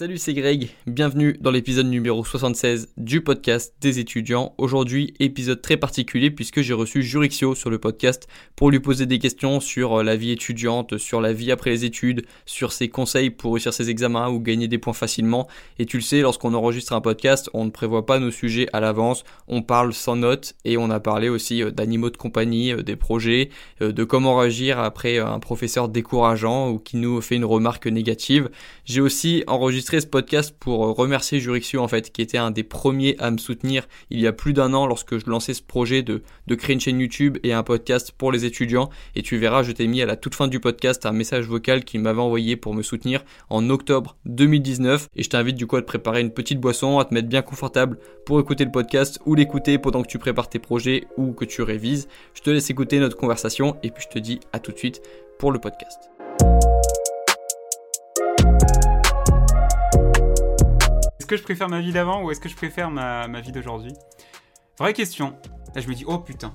Salut, c'est Greg. Bienvenue dans l'épisode numéro 76 du podcast des étudiants. Aujourd'hui, épisode très particulier puisque j'ai reçu Jurixio sur le podcast pour lui poser des questions sur euh, la vie étudiante, sur la vie après les études, sur ses conseils pour réussir ses examens ou gagner des points facilement. Et tu le sais, lorsqu'on enregistre un podcast, on ne prévoit pas nos sujets à l'avance, on parle sans notes et on a parlé aussi euh, d'animaux de compagnie, euh, des projets, de comment réagir après un professeur décourageant ou qui nous fait une remarque négative. J'ai aussi enregistré ce podcast pour euh, remercier Jurixio en fait, qui était un des premiers à me soutenir il y a plus d'un an lorsque je lançais ce projet de, de créer une chaîne YouTube et un podcast pour les étudiants. Et tu verras, je t'ai mis à la toute fin du podcast un message vocal qu'il m'avait envoyé pour me soutenir en octobre 2019. Et je t'invite du coup à te préparer une petite boisson, à te mettre bien confortable pour écouter le podcast ou l'écouter pendant que tu prépares tes projets ou que tu révises. Je te laisse écouter notre conversation et puis je te dis à tout de suite pour le podcast. Que je préfère ma vie d'avant ou est-ce que je préfère ma, vie d'aujourd'hui? Vraie question. Là, je me dis, oh putain.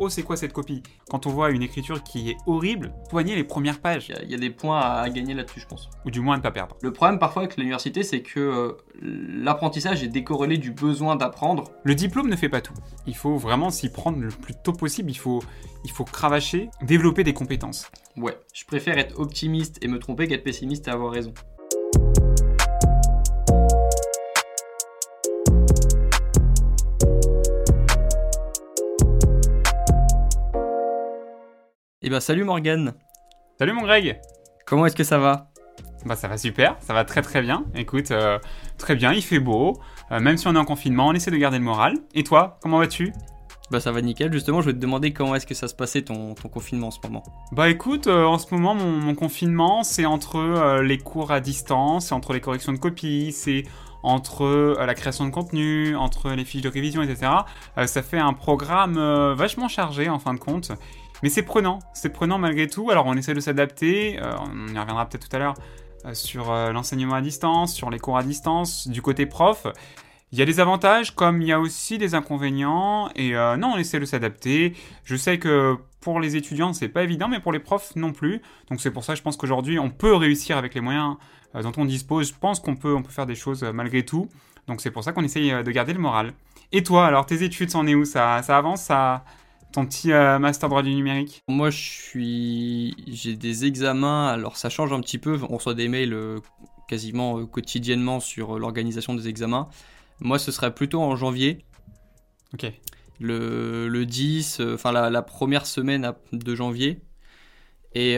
Oh, c'est quoi cette copie? Quand on voit une écriture qui est horrible, poignez les premières pages. Il y, a des points à gagner là-dessus, je pense. Ou du moins à ne pas perdre. Le problème parfois avec l'université, c'est que euh, l'apprentissage est décorrélé du besoin d'apprendre. Le diplôme ne fait pas tout. Il faut vraiment s'y prendre le plus tôt possible. Il faut, il faut cravacher, développer des compétences. Ouais, je préfère être optimiste et me tromper qu'être pessimiste et avoir raison. Eh ben salut Morgan. Salut mon Greg. Comment est-ce que ça va? Bah ça va super, ça va très très bien. Écoute, euh, très bien, il fait beau. Euh, même si on est en confinement, on essaie de garder le moral. Et toi, comment vas-tu? Bah ça va nickel, justement je vais te demander comment est-ce que ça se passait ton, confinement en ce moment? Bah écoute, euh, en ce moment mon, confinement c'est entre les cours à distance, c'est entre les corrections de copies, c'est entre la création de contenu, entre les fiches de révision, etc. ça fait un programme vachement chargé en fin de compte. Mais c'est prenant, c'est prenant malgré tout. Alors on essaie de s'adapter, euh, on y reviendra peut-être tout à l'heure euh, sur euh, l'enseignement à distance, sur les cours à distance, du côté prof. Il y a des avantages comme il y a aussi des inconvénients et non, on essaie de s'adapter. Je sais que pour les étudiants, c'est pas évident, mais pour les profs non plus. Donc c'est pour ça, je pense qu'aujourd'hui, on peut réussir avec les moyens dont on dispose. Je pense qu'on peut, on peut faire des choses malgré tout. Donc c'est pour ça qu'on essaye de garder le moral. Et toi, alors tes études, c'en est où? Ça, ça avance? Ça, ton petit euh, master droit du numérique Moi, je suis, j'ai des examens. Alors, ça change un petit peu. On reçoit des mails euh, quasiment euh, quotidiennement sur l'organisation des examens. Moi, ce serait plutôt en janvier. Ok. Le, le 10, enfin la, première semaine de janvier. Et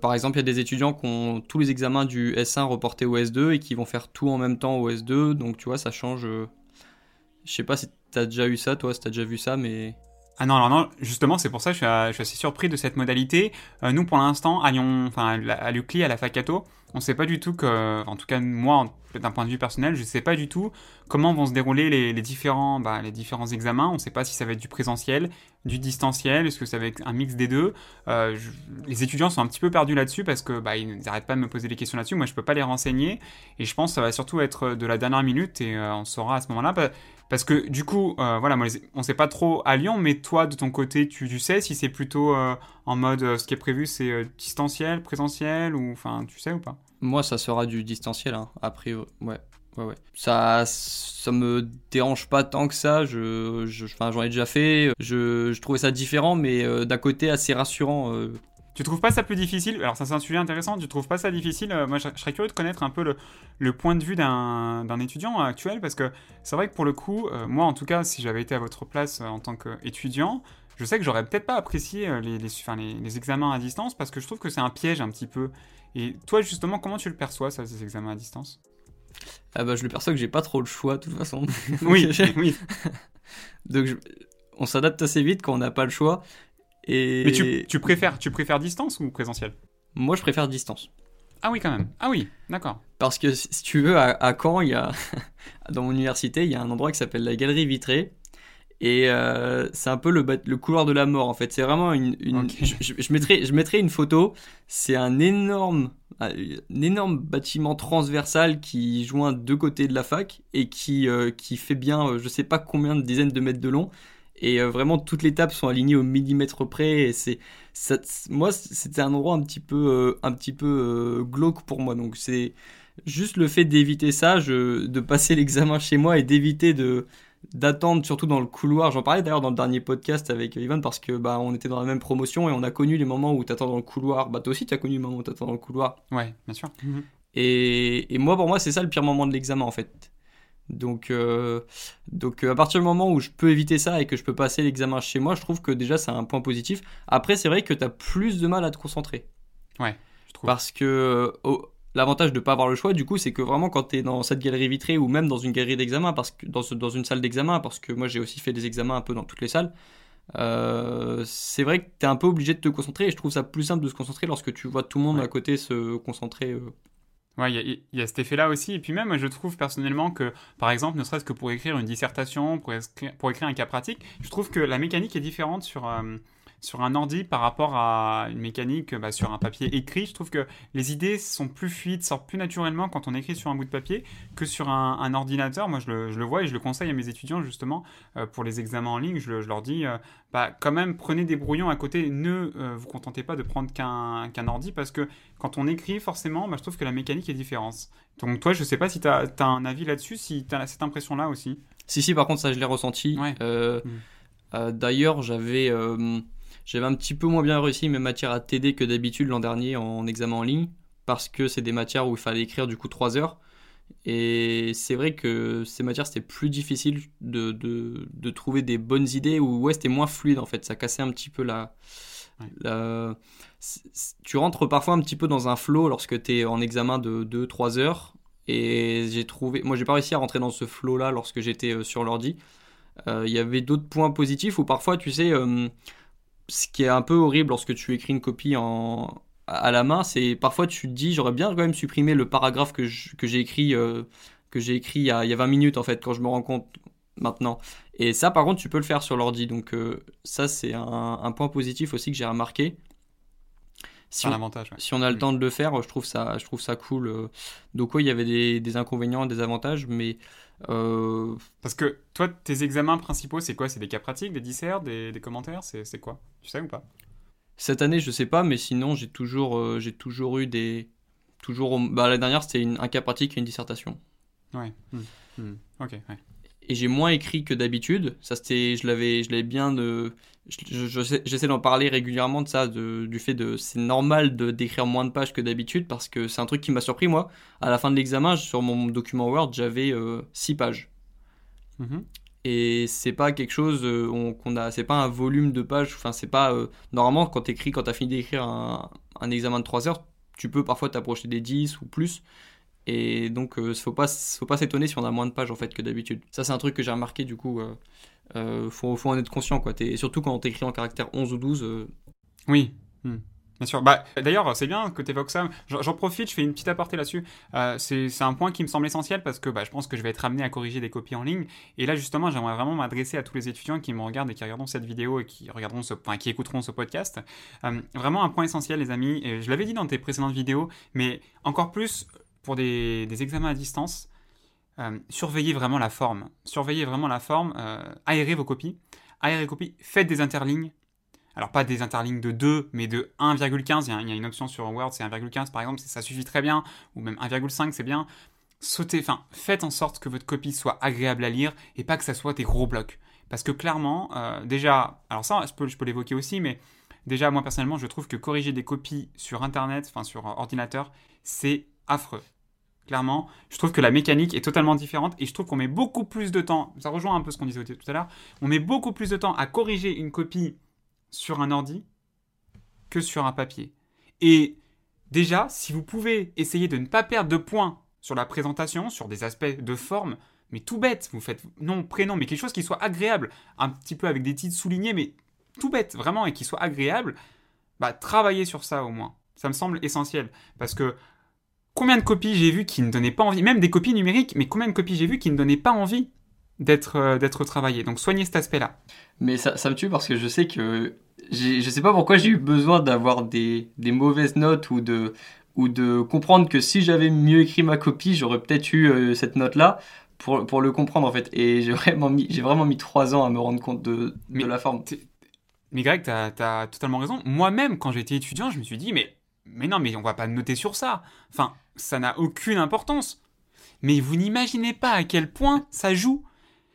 par exemple, il y a des étudiants qui ont tous les examens du S1 reportés au S2 et qui vont faire tout en même temps au S2. Donc, tu vois, ça change. Je sais pas si tu as déjà eu ça, toi, si tu as déjà vu ça, mais. Ah non, alors non, justement, c'est pour ça que je suis, assez surpris de cette modalité. Euh, nous, pour l'instant, à Lyon, enfin, à l'UCLI, à la Facato, on ne sait pas du tout que, en tout cas, moi, d'un point de vue personnel, je ne sais pas du tout comment vont se dérouler les, différents, bah, les différents examens. On ne sait pas si ça va être du présentiel, du distanciel, est-ce que ça va être un mix des deux. Euh, les étudiants sont un petit peu perdus là-dessus parce que bah, ils n'arrêtent pas de me poser des questions là-dessus. Moi, je ne peux pas les renseigner et je pense que ça va surtout être de la dernière minute et euh, on saura à ce moment-là. Parce que du coup, euh, voilà, sait pas trop à Lyon, mais toi, de ton côté, tu, sais si c'est plutôt en mode ce qui est prévu, c'est distanciel, présentiel, ou enfin, tu sais ou pas? Moi, ça sera du distanciel, hein. après, ouais. Ouais, ouais. Ça, ça me dérange pas tant que ça. Je, je j'en ai déjà fait. Je, je, trouvais ça différent, mais euh, d'un côté assez rassurant. Euh. Tu trouves pas ça plus difficile? Alors ça c'est un sujet intéressant. Tu trouves pas ça difficile? Euh, Moi je, serais curieux de connaître un peu le, point de vue d'un, étudiant actuel parce que c'est vrai que pour le coup, moi en tout cas, si j'avais été à votre place en tant qu'étudiant, je sais que j'aurais peut-être pas apprécié les, les, enfin, les, examens à distance parce que je trouve que c'est un piège un petit peu. Et toi justement, comment tu le perçois ça, ces examens à distance? Ah bah je le perçois que j'ai pas trop le choix de toute façon. oui, oui. Donc on s'adapte assez vite quand on n'a pas le choix. Et... Mais tu, tu, préfères, tu préfères distance ou présentiel? Moi je préfère distance. Ah oui quand même. Ah oui, d'accord. Parce que si tu veux, à, à Caen, il y a, dans mon université, il y a un endroit qui s'appelle la Galerie Vitrée. Et euh, c'est un peu le, le, couloir de la mort en fait. C'est vraiment une. une je, je, mettrai, je mettrai une photo. C'est un énorme, un énorme bâtiment transversal qui joint deux côtés de la fac et qui, euh, qui fait bien, euh, je sais pas combien de dizaines de mètres de long. Et vraiment toutes les tables sont alignées au millimètre près. Et c'est, moi, c'était un endroit un petit peu, un petit peu glauque pour moi. Donc c'est juste le fait d'éviter ça, je, de passer l'examen chez moi et d'éviter de d'attendre surtout dans le couloir. J'en parlais d'ailleurs dans le dernier podcast avec Ivan parce que bah on était dans la même promotion et on a connu les moments où tu attends dans le couloir. Bah toi aussi tu as connu le moment où tu attends dans le couloir. Ouais, bien sûr. Mhm. Et, et, moi pour moi c'est ça le pire moment de l'examen en fait. Donc, euh, donc euh, à partir du moment où je peux éviter ça et que je peux passer l'examen chez moi, je trouve que déjà c'est un point positif. Après, c'est vrai que tu as plus de mal à te concentrer. Ouais, je trouve. Parce que oh, l'avantage de ne pas avoir le choix, du coup, c'est que vraiment quand tu es dans cette galerie vitrée ou même dans une galerie d'examen, parce que dans, dans une salle d'examen, parce que moi j'ai aussi fait des examens un peu dans toutes les salles, euh, c'est vrai que tu es un peu obligé de te concentrer et je trouve ça plus simple de se concentrer lorsque tu vois tout le monde à côté se concentrer Ouais, il y, a cet effet-là aussi. Et puis même, je trouve personnellement que, par exemple, ne serait-ce que pour écrire une dissertation, pour, pour, écrire un cas pratique, je trouve que la mécanique est différente sur, euh, sur un ordi par rapport à une mécanique bah, sur un papier écrit. Je trouve que les idées sont plus fluides, sortent plus naturellement quand on écrit sur un bout de papier que sur un, ordinateur. Moi, je le, je le, vois et je le conseille à mes étudiants justement euh, pour les examens en ligne. Je, je leur dis, euh, bah, quand même, prenez des brouillons à côté. Ne euh, vous contentez pas de prendre qu'un qu'un ordi parce que quand on écrit, forcément, bah, je trouve que la mécanique est différente. Donc, toi, je sais pas si tu as, as, un avis là-dessus, si tu as cette impression-là aussi. Si, si, par contre, ça, je l'ai ressenti. Ouais. Mmh. D'ailleurs, j'avais j'avais un petit peu moins bien réussi mes matières à TD que d'habitude l'an dernier en examen en ligne, parce que c'est des matières où il fallait écrire du coup 3 heures. Et c'est vrai que ces matières, c'était plus difficile de, de, de, trouver des bonnes idées, ou ouais, c'était moins fluide en fait, ça cassait un petit peu la... la... Tu rentres parfois un petit peu dans un flow lorsque tu es en examen de 2-3 heures, et j'ai trouvé... Moi, j'ai pas réussi à rentrer dans ce flow-là lorsque j'étais euh, sur l'ordi. Euh, il y avait d'autres points positifs où parfois, tu sais... Euh, ce qui est un peu horrible lorsque tu écris une copie en, à la main, c'est parfois tu te dis j'aurais bien quand même supprimé le paragraphe que j'ai écrit, euh, que j'ai écrit il y, a, il y, a, 20 minutes en fait, quand je me rends compte maintenant. Et ça par contre tu peux le faire sur l'ordi, donc euh, ça c'est un, un, point positif aussi que j'ai remarqué. Si on, si on a le mm. temps de le faire, je trouve ça, je trouve ça cool. Euh. Donc oui, il y avait des, des inconvénients, des avantages, mais euh, Parce que toi, tes examens principaux, c'est quoi? C'est des cas pratiques, des disserts, des, des commentaires? C'est quoi? Tu sais ou pas? Cette année, je sais pas, mais sinon, j'ai toujours, euh, j'ai toujours eu des. Toujours, bah, la dernière, c'était un cas pratique et une dissertation. Ouais. Hmm. Hmm. Ok, ouais et j'ai moins écrit que d'habitude. Ça, c'était, je l'avais, je l'avais bien de, j'essaie d'en parler régulièrement de ça, de, du fait de, c'est normal de d'écrire moins de pages que d'habitude parce que c'est un truc qui m'a surpris moi. À la fin de l'examen, sur mon document Word, j'avais 6 euh, pages. Mm-hmm. Et c'est pas quelque chose euh, qu'on a, c'est pas un volume de pages. Enfin, c'est pas euh, normalement quand t'écris, quand t'as fini d'écrire un, un examen de 3 heures, tu peux parfois t'approcher des 10 ou plus. Et donc, il euh, faut pas, faut pas s'étonner si on a moins de pages en fait que d'habitude. Ça, c'est un truc que j'ai remarqué du coup. Euh, euh, faut, faut, en être conscient quoi. Surtout quand on écrit en caractère 11 ou 12. Euh, oui. Hmm. Bien sûr. Bah, D'ailleurs, c'est bien que tu évoques ça. J'en profite, je fais une petite aparté là-dessus. Euh, c'est un point qui me semble essentiel parce que bah, je pense que je vais être amené à corriger des copies en ligne. Et là, justement, j'aimerais vraiment m'adresser à tous les étudiants qui me regardent et qui regarderont cette vidéo et qui, regarderont ce, enfin, qui écouteront ce podcast. Euh, vraiment un point essentiel, les amis. Je l'avais dit dans tes précédentes vidéos, mais encore plus pour des, examens à distance, euh, surveillez vraiment la forme. Surveillez vraiment la forme, euh, aérez vos copies. Aérez vos copies, faites des interlignes. Alors pas des interlignes de 2, mais de 1,15. Il, y, a une option sur Word, c'est 1,15 par exemple, ça suffit très bien. Ou même 1,5, c'est bien. Sautez, enfin, faites en sorte que votre copie soit agréable à lire et pas que ça soit des gros blocs. Parce que clairement, euh, déjà, alors ça, je peux, je peux l'évoquer aussi, mais déjà, moi personnellement, je trouve que corriger des copies sur Internet, enfin sur ordinateur, c'est affreux. Clairement, je trouve que la mécanique est totalement différente et je trouve qu'on met beaucoup plus de temps, ça rejoint un peu ce qu'on disait tout à l'heure, on met beaucoup plus de temps à corriger une copie sur un ordi que sur un papier. Et déjà, si vous pouvez essayer de ne pas perdre de points sur la présentation, sur des aspects de forme, mais tout bête, vous faites nom, prénom, mais quelque chose qui soit agréable, un petit peu avec des titres soulignés, mais tout bête, vraiment, et qui soit agréable, bah travaillez sur ça au moins. Ça me semble essentiel. Parce que combien de copies j'ai vu qui ne donnaient pas envie, même des copies numériques, mais combien de copies j'ai vu qui ne donnaient pas envie d'être euh, d'être travaillées. Donc soignez cet aspect-là. Mais ça, ça, me tue parce que je sais que je sais pas pourquoi j'ai eu besoin d'avoir des, des, mauvaises notes ou de ou de comprendre que si j'avais mieux écrit ma copie, j'aurais peut-être eu euh, cette note-là. Pour, pour, le comprendre en fait. Et j'ai vraiment mis, j'ai vraiment mis trois ans à me rendre compte de, de la forme. Mais Greg, tu as, as, totalement raison. Moi-même, quand j'étais étudiant, je me suis dit, mais mais non, mais on va pas noter sur ça. Enfin, ça n'a aucune importance. Mais vous n'imaginez pas à quel point ça joue.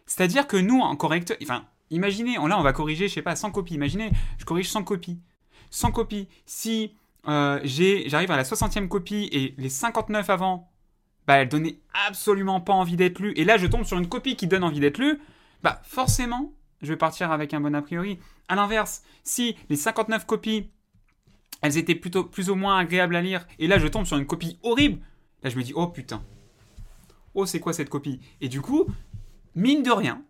C'est-à-dire que nous, en correcteur, enfin, imaginez, là, on va corriger, je sais pas, 100 copies. Imaginez, je corrige 100 copies. 100 copies. Si euh, j'arrive à la 60e copie et les 59 avant, bah, elles donnaient absolument pas envie d'être lues. Et là, je tombe sur une copie qui donne envie d'être lue. Bah, forcément, je vais partir avec un bon a priori. À l'inverse, si les 59 copies, elles étaient plutôt plus ou moins agréables à lire, et là je tombe sur une copie horrible, là je me dis oh putain, oh c'est quoi cette copie? Et du coup, mine de rien,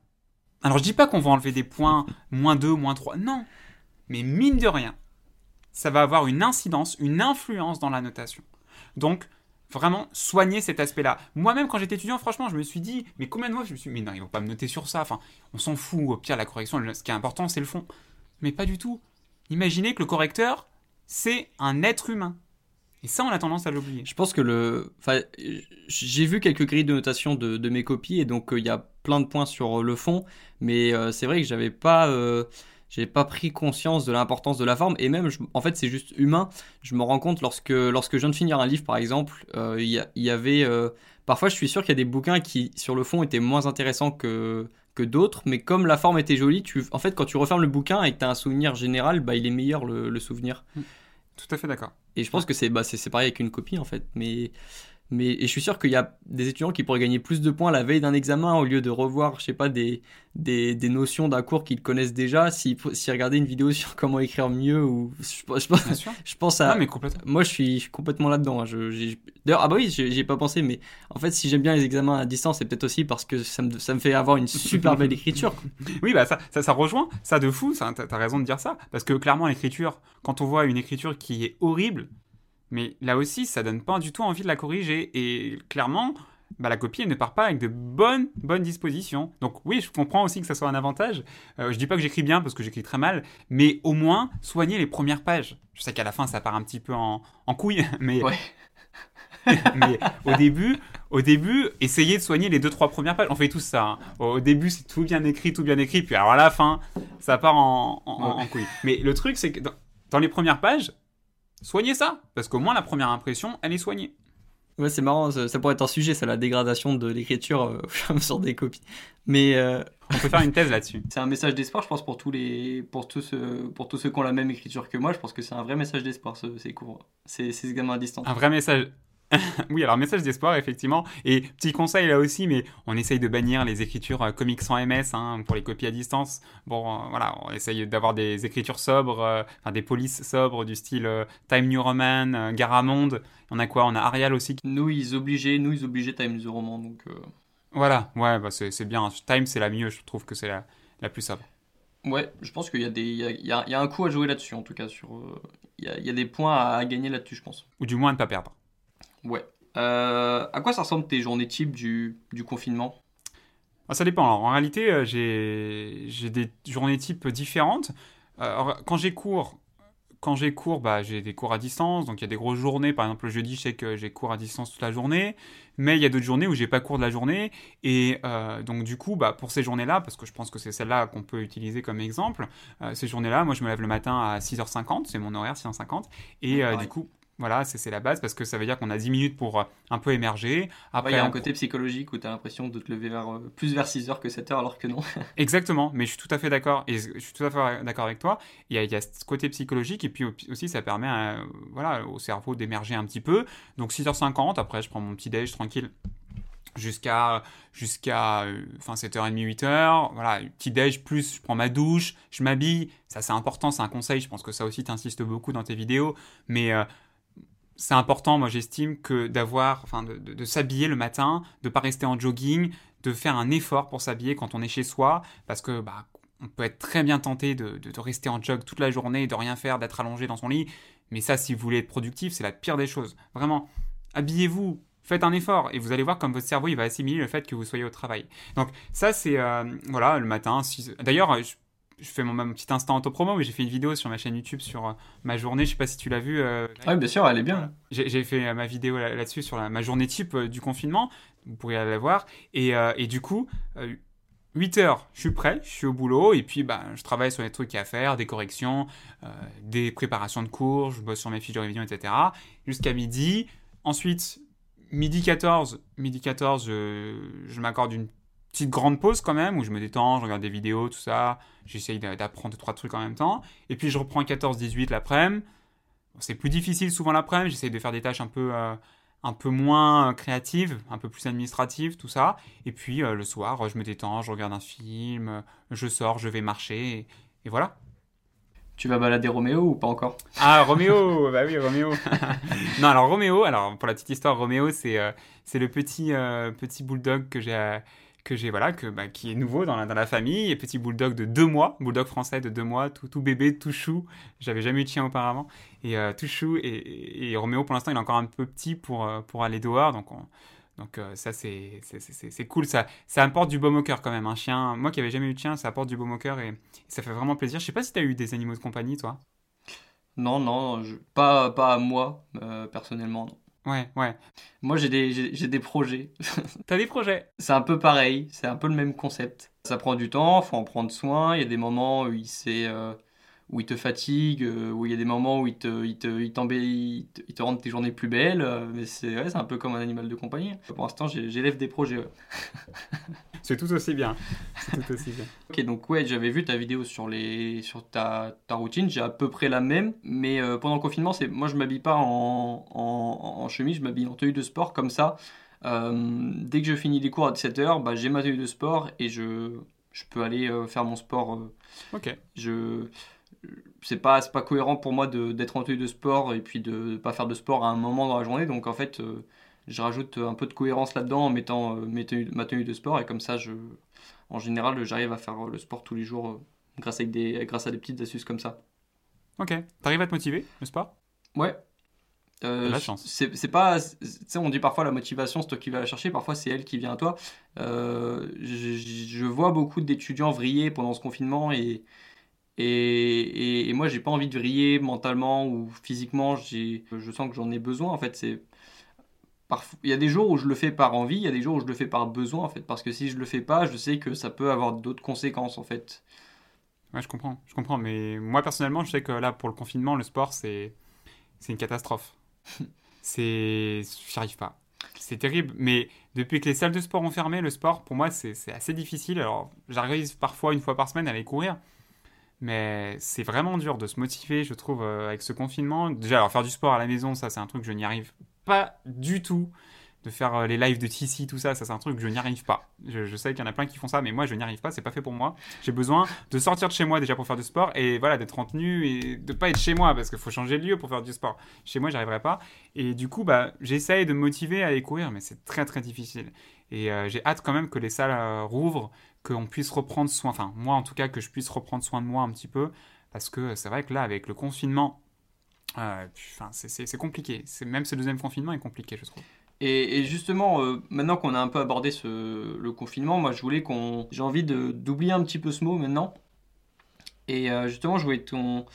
alors je dis pas qu'on va enlever des points moins 2, moins 3, non, mais mine de rien, ça va avoir une incidence, une influence dans la notation. Donc, vraiment soigner cet aspect-là. Moi-même, quand j'étais étudiant, franchement, je me suis dit, mais combien de fois je me suis dit, mais non, ils vont pas me noter sur ça. Enfin, on s'en fout. Au pire, la correction, ce qui est important, c'est le fond. Mais pas du tout. Imaginez que le correcteur, c'est un être humain. Et ça, on a tendance à l'oublier. Je pense que le. Enfin, j'ai vu quelques grilles de notation de, mes copies et donc euh, il y a plein de points sur le fond, mais euh, c'est vrai que j'avais pas. Euh, j'ai pas pris conscience de l'importance de la forme et même en fait c'est juste humain je me rends compte lorsque lorsque je viens de finir un livre par exemple il y, y, avait parfois je suis sûr qu'il y a des bouquins qui sur le fond étaient moins intéressants que que d'autres mais comme la forme était jolie tu en fait quand tu refermes le bouquin et que tu as un souvenir général bah il est meilleur le, souvenir tout à fait d'accord. Et je pense que c'est bah, pareil avec une copie en fait. Mais mais et je suis sûr qu'il y a des étudiants qui pourraient gagner plus de points la veille d'un examen au lieu de revoir, je sais pas, des, des, des notions d'un cours qu'ils connaissent déjà. S'ils si regardaient une vidéo sur comment écrire mieux ou je, pense, je pense à. mais complètement. Moi, je suis, complètement là-dedans. Hein. D'ailleurs, ah bah oui, j'ai pas pensé, mais en fait, si j'aime bien les examens à distance, c'est peut-être aussi parce que ça me, ça me fait avoir une super belle écriture. oui, bah ça, ça, ça, rejoint ça de fou. T'as as raison de dire ça parce que clairement, l'écriture, quand on voit une écriture qui est horrible mais là aussi, ça donne pas du tout envie de la corriger. Et clairement, bah, la copie elle ne part pas avec de bonnes, bonnes dispositions. Donc oui, je comprends aussi que ça soit un avantage. Euh, je dis pas que j'écris bien parce que j'écris très mal, mais au moins soigner les premières pages. Je sais qu'à la fin ça part un petit peu en, en couille, mais mais au début, au début, essayez de soigner les deux trois premières pages. On fait tout ça. Hein. Au début, c'est tout bien écrit, tout bien écrit, puis alors à la fin, ça part en, en, couille. Mais le truc, c'est que dans les premières pages, soignez ça, parce qu'au moins la première impression, elle est soignée. Ouais, c'est marrant, ça, pourrait être un sujet, c'est la dégradation de l'écriture euh, sur des copies. Mais euh, on peut faire une thèse là-dessus. C'est un message d'espoir, je pense, pour tous les, pour tous ceux, pour tous ceux qui ont la même écriture que moi. Je pense que c'est un vrai message d'espoir ces cours, ces, ces examens à distance. Un vrai message. oui, alors message d'espoir, effectivement. Et petit conseil là aussi, mais on essaye de bannir les écritures euh, comics sans MS hein, pour les copies à distance. Bon, euh, voilà, on essaye d'avoir des écritures sobres, euh, enfin des polices sobres du style Time New Roman, Garamond. On a quoi? On a Arial aussi. Nous, ils obligeaient, nous, ils obligeaient Time New Roman, donc. Voilà, ouais, bah c'est bien. Time, c'est la mieux, je trouve que c'est la, la plus sobre. Ouais, je pense qu'il y, a des, il y, a, y a un coup à jouer là-dessus, en tout cas. Sur, il, y a, il y a des points à gagner là-dessus, je pense. Ou du moins à ne pas perdre. Ouais. Euh, à quoi ça ressemble tes journées types du, du confinement? Ah, Ça dépend. en réalité, euh, j'ai des journées types différentes. Euh, quand j'ai cours, quand j'ai cours, bah, j'ai des cours à distance, donc il y a des grosses journées. Par exemple, le jeudi, je sais que j'ai cours à distance toute la journée, mais il y a d'autres journées où j'ai pas cours de la journée. Et donc, du coup, bah, pour ces journées-là, parce que je pense que c'est celle-là qu'on peut utiliser comme exemple, ces journées-là, moi, je me lève le matin à 6h50, c'est mon horaire, 6h50, et du coup, voilà, c'est la base parce que ça veut dire qu'on a 10 minutes pour euh, un peu émerger. Après, il y a un côté psychologique où tu as l'impression de te lever vers, euh, plus vers 6 heures que 7 heures alors que non. Exactement, mais je suis tout à fait d'accord et je suis tout à fait d'accord avec toi. Il y, a, il y, a, ce côté psychologique et puis aussi ça permet voilà, au cerveau d'émerger un petit peu. Donc 6h50, après je prends mon petit déj tranquille jusqu'à jusqu'à euh, enfin 7h30 8h voilà petit déj plus je prends ma douche je m'habille ça c'est important c'est un conseil je pense que ça aussi t'insistes beaucoup dans tes vidéos mais c'est important, moi j'estime, que d'avoir, enfin, de, s'habiller le matin, de pas rester en jogging, de faire un effort pour s'habiller quand on est chez soi, parce que bah, on peut être très bien tenté de, rester en jog toute la journée, de rien faire, d'être allongé dans son lit. Mais ça, si vous voulez être productif, c'est la pire des choses. Vraiment, habillez-vous, faites un effort et vous allez voir comme votre cerveau il va assimiler le fait que vous soyez au travail. Donc ça c'est euh, voilà le matin. D'ailleurs je fais mon, mon petit instant auto-promo, mais j'ai fait une vidéo sur ma chaîne YouTube sur euh, ma journée. Je sais pas si tu l'as vu. Euh, oui, bien sûr, elle est bien. J'ai fait euh, ma vidéo là-dessus sur ma journée type du confinement. Vous pourriez aller la voir. Et, et du coup, 8 heures, je suis prêt, je suis au boulot, et puis bah, je travaille sur les trucs à faire, des corrections, euh, des préparations de cours, je bosse sur mes fiches de révision, etc. Jusqu'à midi. Ensuite, midi 14, midi 14, je, je m'accorde une petite grande pause quand même, où je me détends, je regarde des vidéos, tout ça, j'essaye d'apprendre trois trucs en même temps. Et puis je reprends 14-18 l'après-midi. C'est plus difficile souvent l'après-midi, j'essaye de faire des tâches un peu... Euh, un peu moins créative, un peu plus administrative, tout ça. Et puis euh, le soir, je me détends, je regarde un film, je sors, je vais marcher, et, voilà. Tu vas balader Roméo ou pas encore? Ah, Roméo Bah oui, Roméo Non, alors Roméo, alors pour la petite histoire, Roméo, c'est euh, c'est le petit, euh, petit bulldog que j'ai que j'ai voilà que bah, qui est nouveau dans la, dans la famille. Et petit bulldog de deux mois bulldog français de deux mois tout, tout bébé tout chou. J'avais jamais eu de chien auparavant. Et euh, tout chou. Et, et, Roméo pour l'instant il est encore un peu petit pour euh, pour aller dehors. Donc donc euh, ça c'est c'est cool. Ça ça apporte du baume au cœur quand même. Un chien moi qui avais jamais eu de chien ça apporte du baume au cœur et, ça fait vraiment plaisir. Je sais pas si tu as eu des animaux de compagnie toi. Non non pas pas à moi personnellement non. Ouais, ouais. Moi, j'ai des, j'ai, des projets. T'as des projets C'est un peu pareil, c'est un peu le même concept. Ça prend du temps, faut en prendre soin. Il y a des moments où il s'est, euh, où il te fatigue, euh, où il y a des moments où il te, il te, te, il te rend tes journées plus belles. Euh, mais c'est, ouais, c'est un peu comme un animal de compagnie. Pour l'instant, j'élève des projets. c'est tout aussi bien. Tout aussi bien. ok, donc ouais, j'avais vu ta vidéo sur les, sur ta, ta routine. J'ai à peu près la même, mais euh, pendant le confinement, c'est, moi, je m'habille pas en, en, en chemise, je m'habille en tenue de sport comme ça. dès que je finis les cours à 17h, bah, j'ai ma tenue de sport et je, je peux aller faire mon sport. ok. Je c'est pas pas cohérent pour moi d'être en tenue de sport et puis de ne pas faire de sport à un moment dans la journée. Donc en fait euh, je rajoute un peu de cohérence là-dedans en mettant euh, ma tenue de sport. Et comme ça je en général j'arrive à faire le sport tous les jours euh, grâce, avec des, grâce à des petites astuces comme ça. Ok. T'arrives à te motiver le sport? Ouais. La chance. C'est pas, on dit parfois la motivation, c'est toi qui vas la chercher, parfois c'est elle qui vient à toi. je, je, vois beaucoup d'étudiants vriller pendant ce confinement et, et, et, moi, j'ai pas envie de vriller mentalement ou physiquement. Je sens que j'en ai besoin. En fait, c'est il y a des jours où je le fais par envie, il y a des jours où je le fais par besoin en fait, parce que si je le fais pas, je sais que ça peut avoir d'autres conséquences en fait. Ouais, je comprends, je comprends, mais moi personnellement, je sais que là pour le confinement, le sport c'est c'est une catastrophe. c'est, j'y arrive pas. C'est terrible, mais depuis que les salles de sport ont fermé, le sport pour moi c'est assez difficile. Alors j'arrive parfois une fois par semaine à aller courir, mais c'est vraiment dur de se motiver, je trouve, euh, avec ce confinement. Déjà, alors faire du sport à la maison, ça c'est un truc que je n'y arrive pas du tout. De faire euh, les lives de TC, tout ça, ça c'est un truc que je n'y arrive pas. Je, sais qu'il y en a plein qui font ça, mais moi je n'y arrive pas, c'est pas fait pour moi. J'ai besoin de sortir de chez moi déjà pour faire du sport et voilà, d'être en tenue et de pas être chez moi parce qu'il faut changer de lieu pour faire du sport. Chez moi, j'arriverai pas. Et du coup, bah, j'essaye de me motiver à aller courir, mais c'est très très difficile. Et euh, j'ai hâte quand même que les salles rouvrent qu'on puisse reprendre soin, enfin moi en tout cas que je puisse reprendre soin de moi un petit peu, parce que c'est vrai que là avec le confinement, euh, c'est compliqué. Même ce deuxième confinement est compliqué je trouve. Et, justement, euh, maintenant qu'on a un peu abordé ce, le confinement, moi je voulais qu'on... J'ai envie d'oublier un petit peu ce mot maintenant. Et euh, justement, je voulais qu'on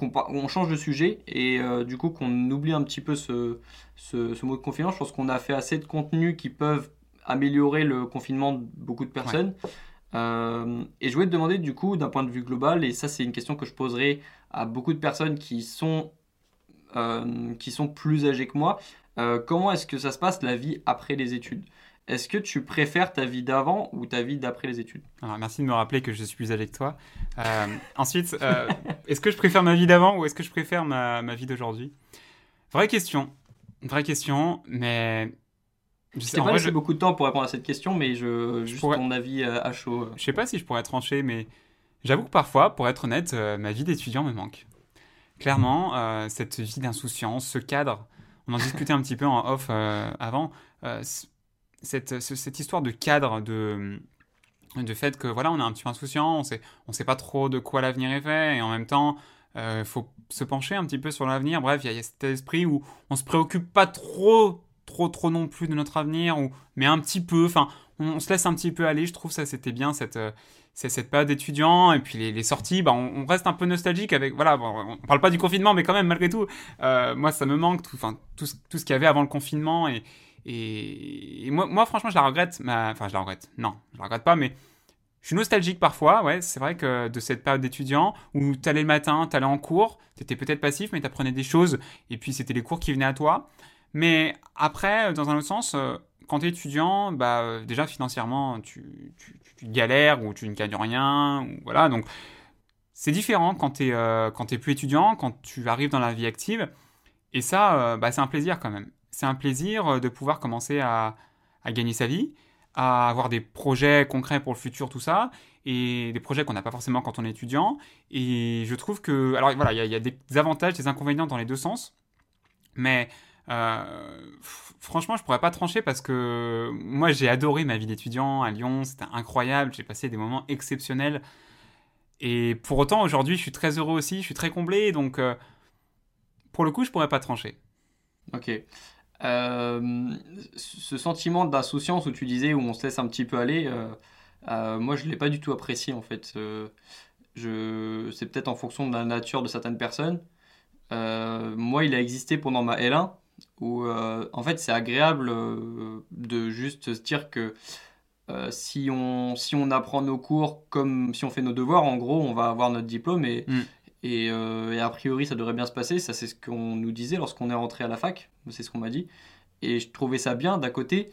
on change de sujet et du coup qu'on oublie un petit peu ce, ce, ce, mot de confinement. Je pense qu'on a fait assez de contenus qui peuvent améliorer le confinement de beaucoup de personnes. Euh, et je voulais te demander du coup, d'un point de vue global, et ça c'est une question que je poserai à beaucoup de personnes qui sont, euh, qui sont plus âgées que moi, euh, comment est-ce que ça se passe la vie après les études? Est-ce que tu préfères ta vie d'avant ou ta vie d'après les études? Alors, Merci de me rappeler que je suis plus âgé que toi. ensuite, est-ce que je préfère ma vie d'avant ou est-ce que je préfère ma, ma vie d'aujourd'hui? Vraie question. Vraie question, mais je sais pas laissé beaucoup de temps pour répondre à cette question, mais je, juste ton avis euh, à chaud. Je sais pas si je pourrais trancher, mais j'avoue que parfois, pour être honnête, euh, ma vie d'étudiant me manque. Clairement, euh, cette vie d'insouciance, ce cadre, on en discutait un petit peu en off avant, cette, cette, histoire de cadre, de, de fait que voilà, on est un petit peu insouciant, on sait, on sait pas trop de quoi l'avenir est fait, et en même temps, il faut se pencher un petit peu sur l'avenir. Bref, il y, y, a cet esprit où on se préoccupe pas trop trop trop non plus de notre avenir, ou, mais un petit peu, enfin, on, se laisse un petit peu aller, je trouve ça c'était bien cette, euh, cette période d'étudiant, et puis les, sorties, bah, on, reste un peu nostalgique avec, voilà, on parle pas du confinement, mais quand même, malgré tout, euh, moi ça me manque, tout, tout, tout ce qu'il y avait avant le confinement, et, et, moi, moi franchement je la regrette, enfin je la regrette, non, je la regrette pas, mais je suis nostalgique parfois, ouais, c'est vrai que de cette période d'étudiant où t'allais le matin, t'allais en cours, t'étais peut-être passif, mais t'apprenais des choses, et puis c'était les cours qui venaient à toi. Mais après, dans un autre sens, euh, quand t'es étudiant, bah, euh, déjà financièrement, tu, tu, galères ou tu ne gagnes rien, ou voilà, donc c'est différent quand euh, quand es plus étudiant, quand tu arrives dans la vie active, et ça, bah, c'est un plaisir quand même. C'est un plaisir de pouvoir commencer à gagner sa vie, à avoir des projets concrets pour le futur, tout ça, et des projets qu'on n'a pas forcément quand on est étudiant. Et je trouve que, alors voilà, il y, a des avantages, des inconvénients dans les deux sens, mais euh, franchement, je pourrais pas trancher parce que moi, j'ai adoré ma vie d'étudiant à Lyon, c'était incroyable, j'ai passé des moments exceptionnels. Et pour autant, aujourd'hui, je suis très heureux aussi, je suis très comblé, donc euh, pour le coup, je pourrais pas trancher. Ok. Euh, ce sentiment d'insouciance où tu disais où on se laisse un petit peu aller, moi je l'ai pas du tout apprécié en fait. je, c'est peut-être en fonction de la nature de certaines personnes. moi, il a existé pendant ma L1 où en fait c'est agréable de juste se dire que si, on, si on apprend nos cours comme si on fait nos devoirs, en gros, on va avoir notre diplôme et, mm. Euh, et, a priori, ça devrait bien se passer. Ça, c'est ce qu'on nous disait lorsqu'on est rentré à la fac. C'est ce qu'on m'a dit. Et je trouvais ça bien d'un côté.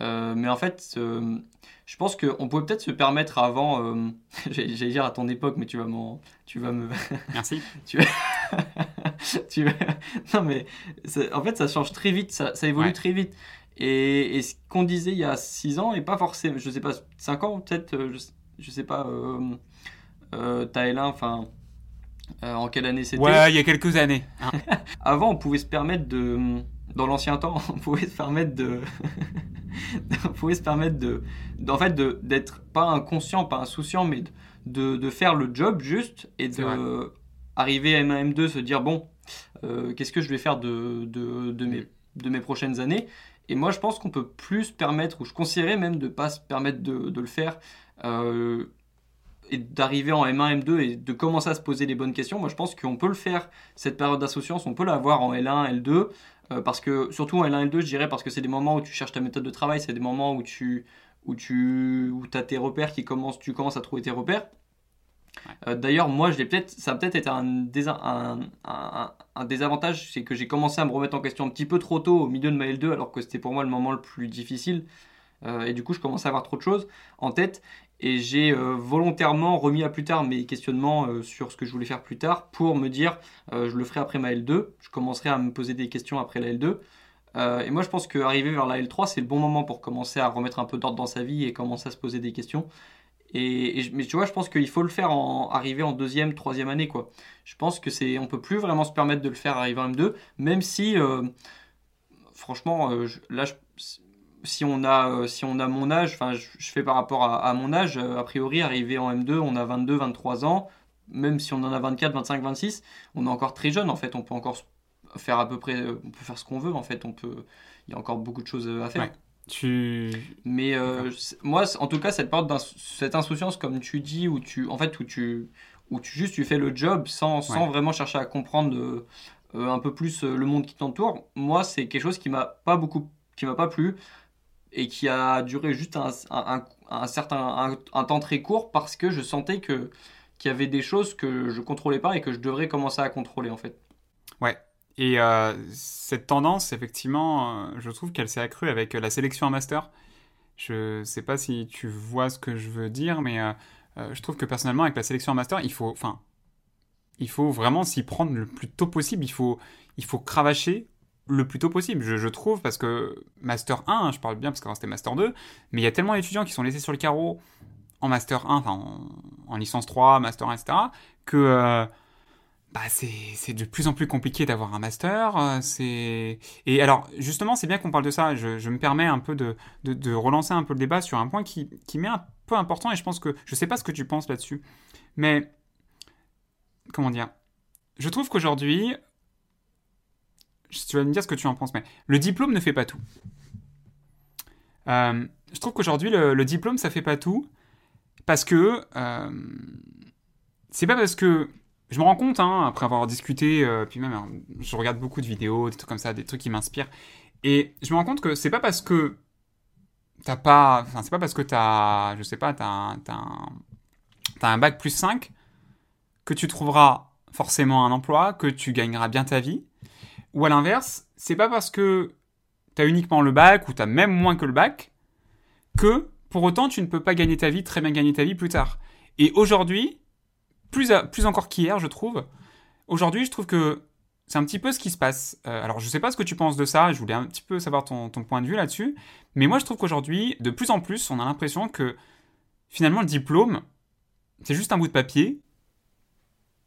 Euh, mais en fait, euh, je pense qu'on pouvait peut-être se permettre avant, j'allais dire à ton époque, mais tu vas, tu vas me. Merci. tu tu Non, mais en fait, ça change très vite, ça, ça évolue très vite. Et, ce qu'on disait il y a 6 ans, et pas forcément, je sais pas, 5 ans peut-être, je, je, sais pas, euh, enfin euh, en quelle année c'était? Ouais, il y a quelques années. Hein. Avant, on pouvait se permettre de. Dans l'ancien temps, on pouvait se permettre de. On pouvait se permettre de. En fait, d'être pas inconscient, pas insouciant, mais de, de faire le job juste et de arriver à M1, M2, se dire bon, euh, qu'est-ce que je vais faire de, de, de, mes, de mes prochaines années? Et moi, je pense qu'on peut plus se permettre, ou je conseillerais même de ne pas se permettre de, de le faire. Euh, et d'arriver en M1, M2 et de commencer à se poser les bonnes questions. Moi, je pense qu'on peut le faire, cette période d'associance, on peut l'avoir en L1, L2, euh, parce que, surtout en L1, L2, je dirais, parce que c'est des moments où tu cherches ta méthode de travail, c'est des moments où tu où tu où as tes repères qui commencent, tu commences à trouver tes repères. Euh, d'ailleurs, moi, je peut-être, ça a peut-être été un, un, un, un désavantage, c'est que j'ai commencé à me remettre en question un petit peu trop tôt au milieu de ma L2, alors que c'était pour moi le moment le plus difficile. Euh, et du coup, je commençais à avoir trop de choses en tête. Et j'ai euh, volontairement remis à plus tard mes questionnements euh, sur ce que je voulais faire plus tard pour me dire euh, je le ferai après ma L2, je commencerai à me poser des questions après la L2. et moi je pense qu'arriver vers la L3 c'est le bon moment pour commencer à remettre un peu d'ordre dans sa vie et commencer à se poser des questions. Et, mais tu vois, je pense qu'il faut le faire en arriver en deuxième, troisième année quoi. Je pense que c'est, on peut plus vraiment se permettre de le faire arriver en M2, même si, franchement, là, je, si on a, euh, si on a mon âge, enfin je, fais par rapport à, mon âge, euh, a priori arrivé en M2, on a 22, 23 ans, même si on en a 24, 25, 26, on est encore très jeune en fait, on peut encore faire à peu près, euh, on peut faire ce qu'on veut en fait, on peut, il y a encore beaucoup de choses à faire. Tu... Mais moi, en tout cas, cette porte cette insouciance, comme tu dis, où tu, en fait, où tu, où tu juste tu fais le job sans, sans vraiment chercher à comprendre un peu plus le monde qui t'entoure. Moi, c'est quelque chose qui m'a pas beaucoup, qui m'a pas plu et qui a duré juste un, certain un, temps très court parce que je sentais que qu'il y avait des choses que je contrôlais pas et que je devrais commencer à contrôler en fait. Ouais. Et euh, cette tendance, effectivement, euh, je trouve qu'elle s'est accrue avec la sélection en master. Je sais pas si tu vois ce que je veux dire, mais euh, je trouve que personnellement, avec la sélection en master, il faut, enfin, il faut vraiment s'y prendre le plus tôt possible. Il faut, il faut cravacher le plus tôt possible, je, trouve, parce que Master 1, hein, je parle bien parce qu'avant c'était Master 2, mais il y a tellement d'étudiants qui sont laissés sur le carreau en Master 1, enfin en, licence 3, Master 1, etc., que euh, bah, c'est de plus en plus compliqué d'avoir un Master. Euh, Et alors, justement, c'est bien qu'on parle de ça, je, me permets un peu de, de, relancer un peu le débat sur un point qui, qui m'est un peu important, et je pense que, je sais pas ce que tu penses là-dessus, mais, comment dire, je trouve qu'aujourd'hui, tu vas me dire ce que tu en penses, mais le diplôme ne fait pas tout. Euh, je trouve qu'aujourd'hui, le, diplôme, ça fait pas tout, parce que euh, c'est pas parce que je me rends compte, hein, après avoir discuté, euh, puis même, je regarde beaucoup de vidéos, des trucs comme ça, des trucs qui m'inspirent, et je me rends compte que c'est pas parce que t'as pas, enfin, c'est pas parce que t'as, je sais pas, t'as un, un, un bac plus 5 que tu trouveras forcément un emploi, que tu gagneras bien ta vie. Ou à l'inverse, c'est pas parce que t'as uniquement le bac ou t'as même moins que le bac que pour autant tu ne peux pas gagner ta vie, très bien gagner ta vie plus tard. Et aujourd'hui, plus, encore qu'hier, je trouve, aujourd'hui, je trouve que c'est un petit peu ce qui se passe. Euh, alors, je sais pas ce que tu penses de ça, je voulais un petit peu savoir ton, ton point de vue là-dessus, mais moi, je trouve qu'aujourd'hui, de plus en plus, on a l'impression que finalement, le diplôme, c'est juste un bout de papier,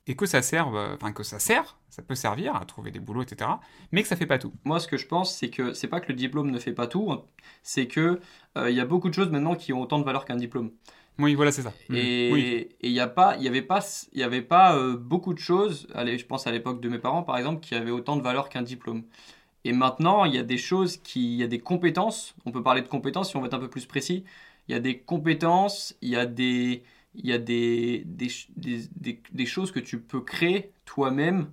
et que ça serve, euh, enfin, que ça sert, ça peut servir à trouver des boulots, etc., mais que ça fait pas tout. Moi, ce que je pense, c'est que c'est pas que le diplôme ne fait pas tout, c'est que euh, il y a beaucoup de choses maintenant qui ont autant de valeur qu'un diplôme. Oui, voilà, c'est ça. Et il n'y a pas, il y avait pas, il y avait pas euh, beaucoup de choses. Allez, je pense à l'époque de mes parents, par exemple, qui avaient autant de valeur qu'un diplôme. Et maintenant, il y a des choses qui, il y a des compétences. On peut parler de compétences si on veut être un peu plus précis. Il y a des compétences, il y a des, il y a des, des, des, des, choses que tu peux créer toi-même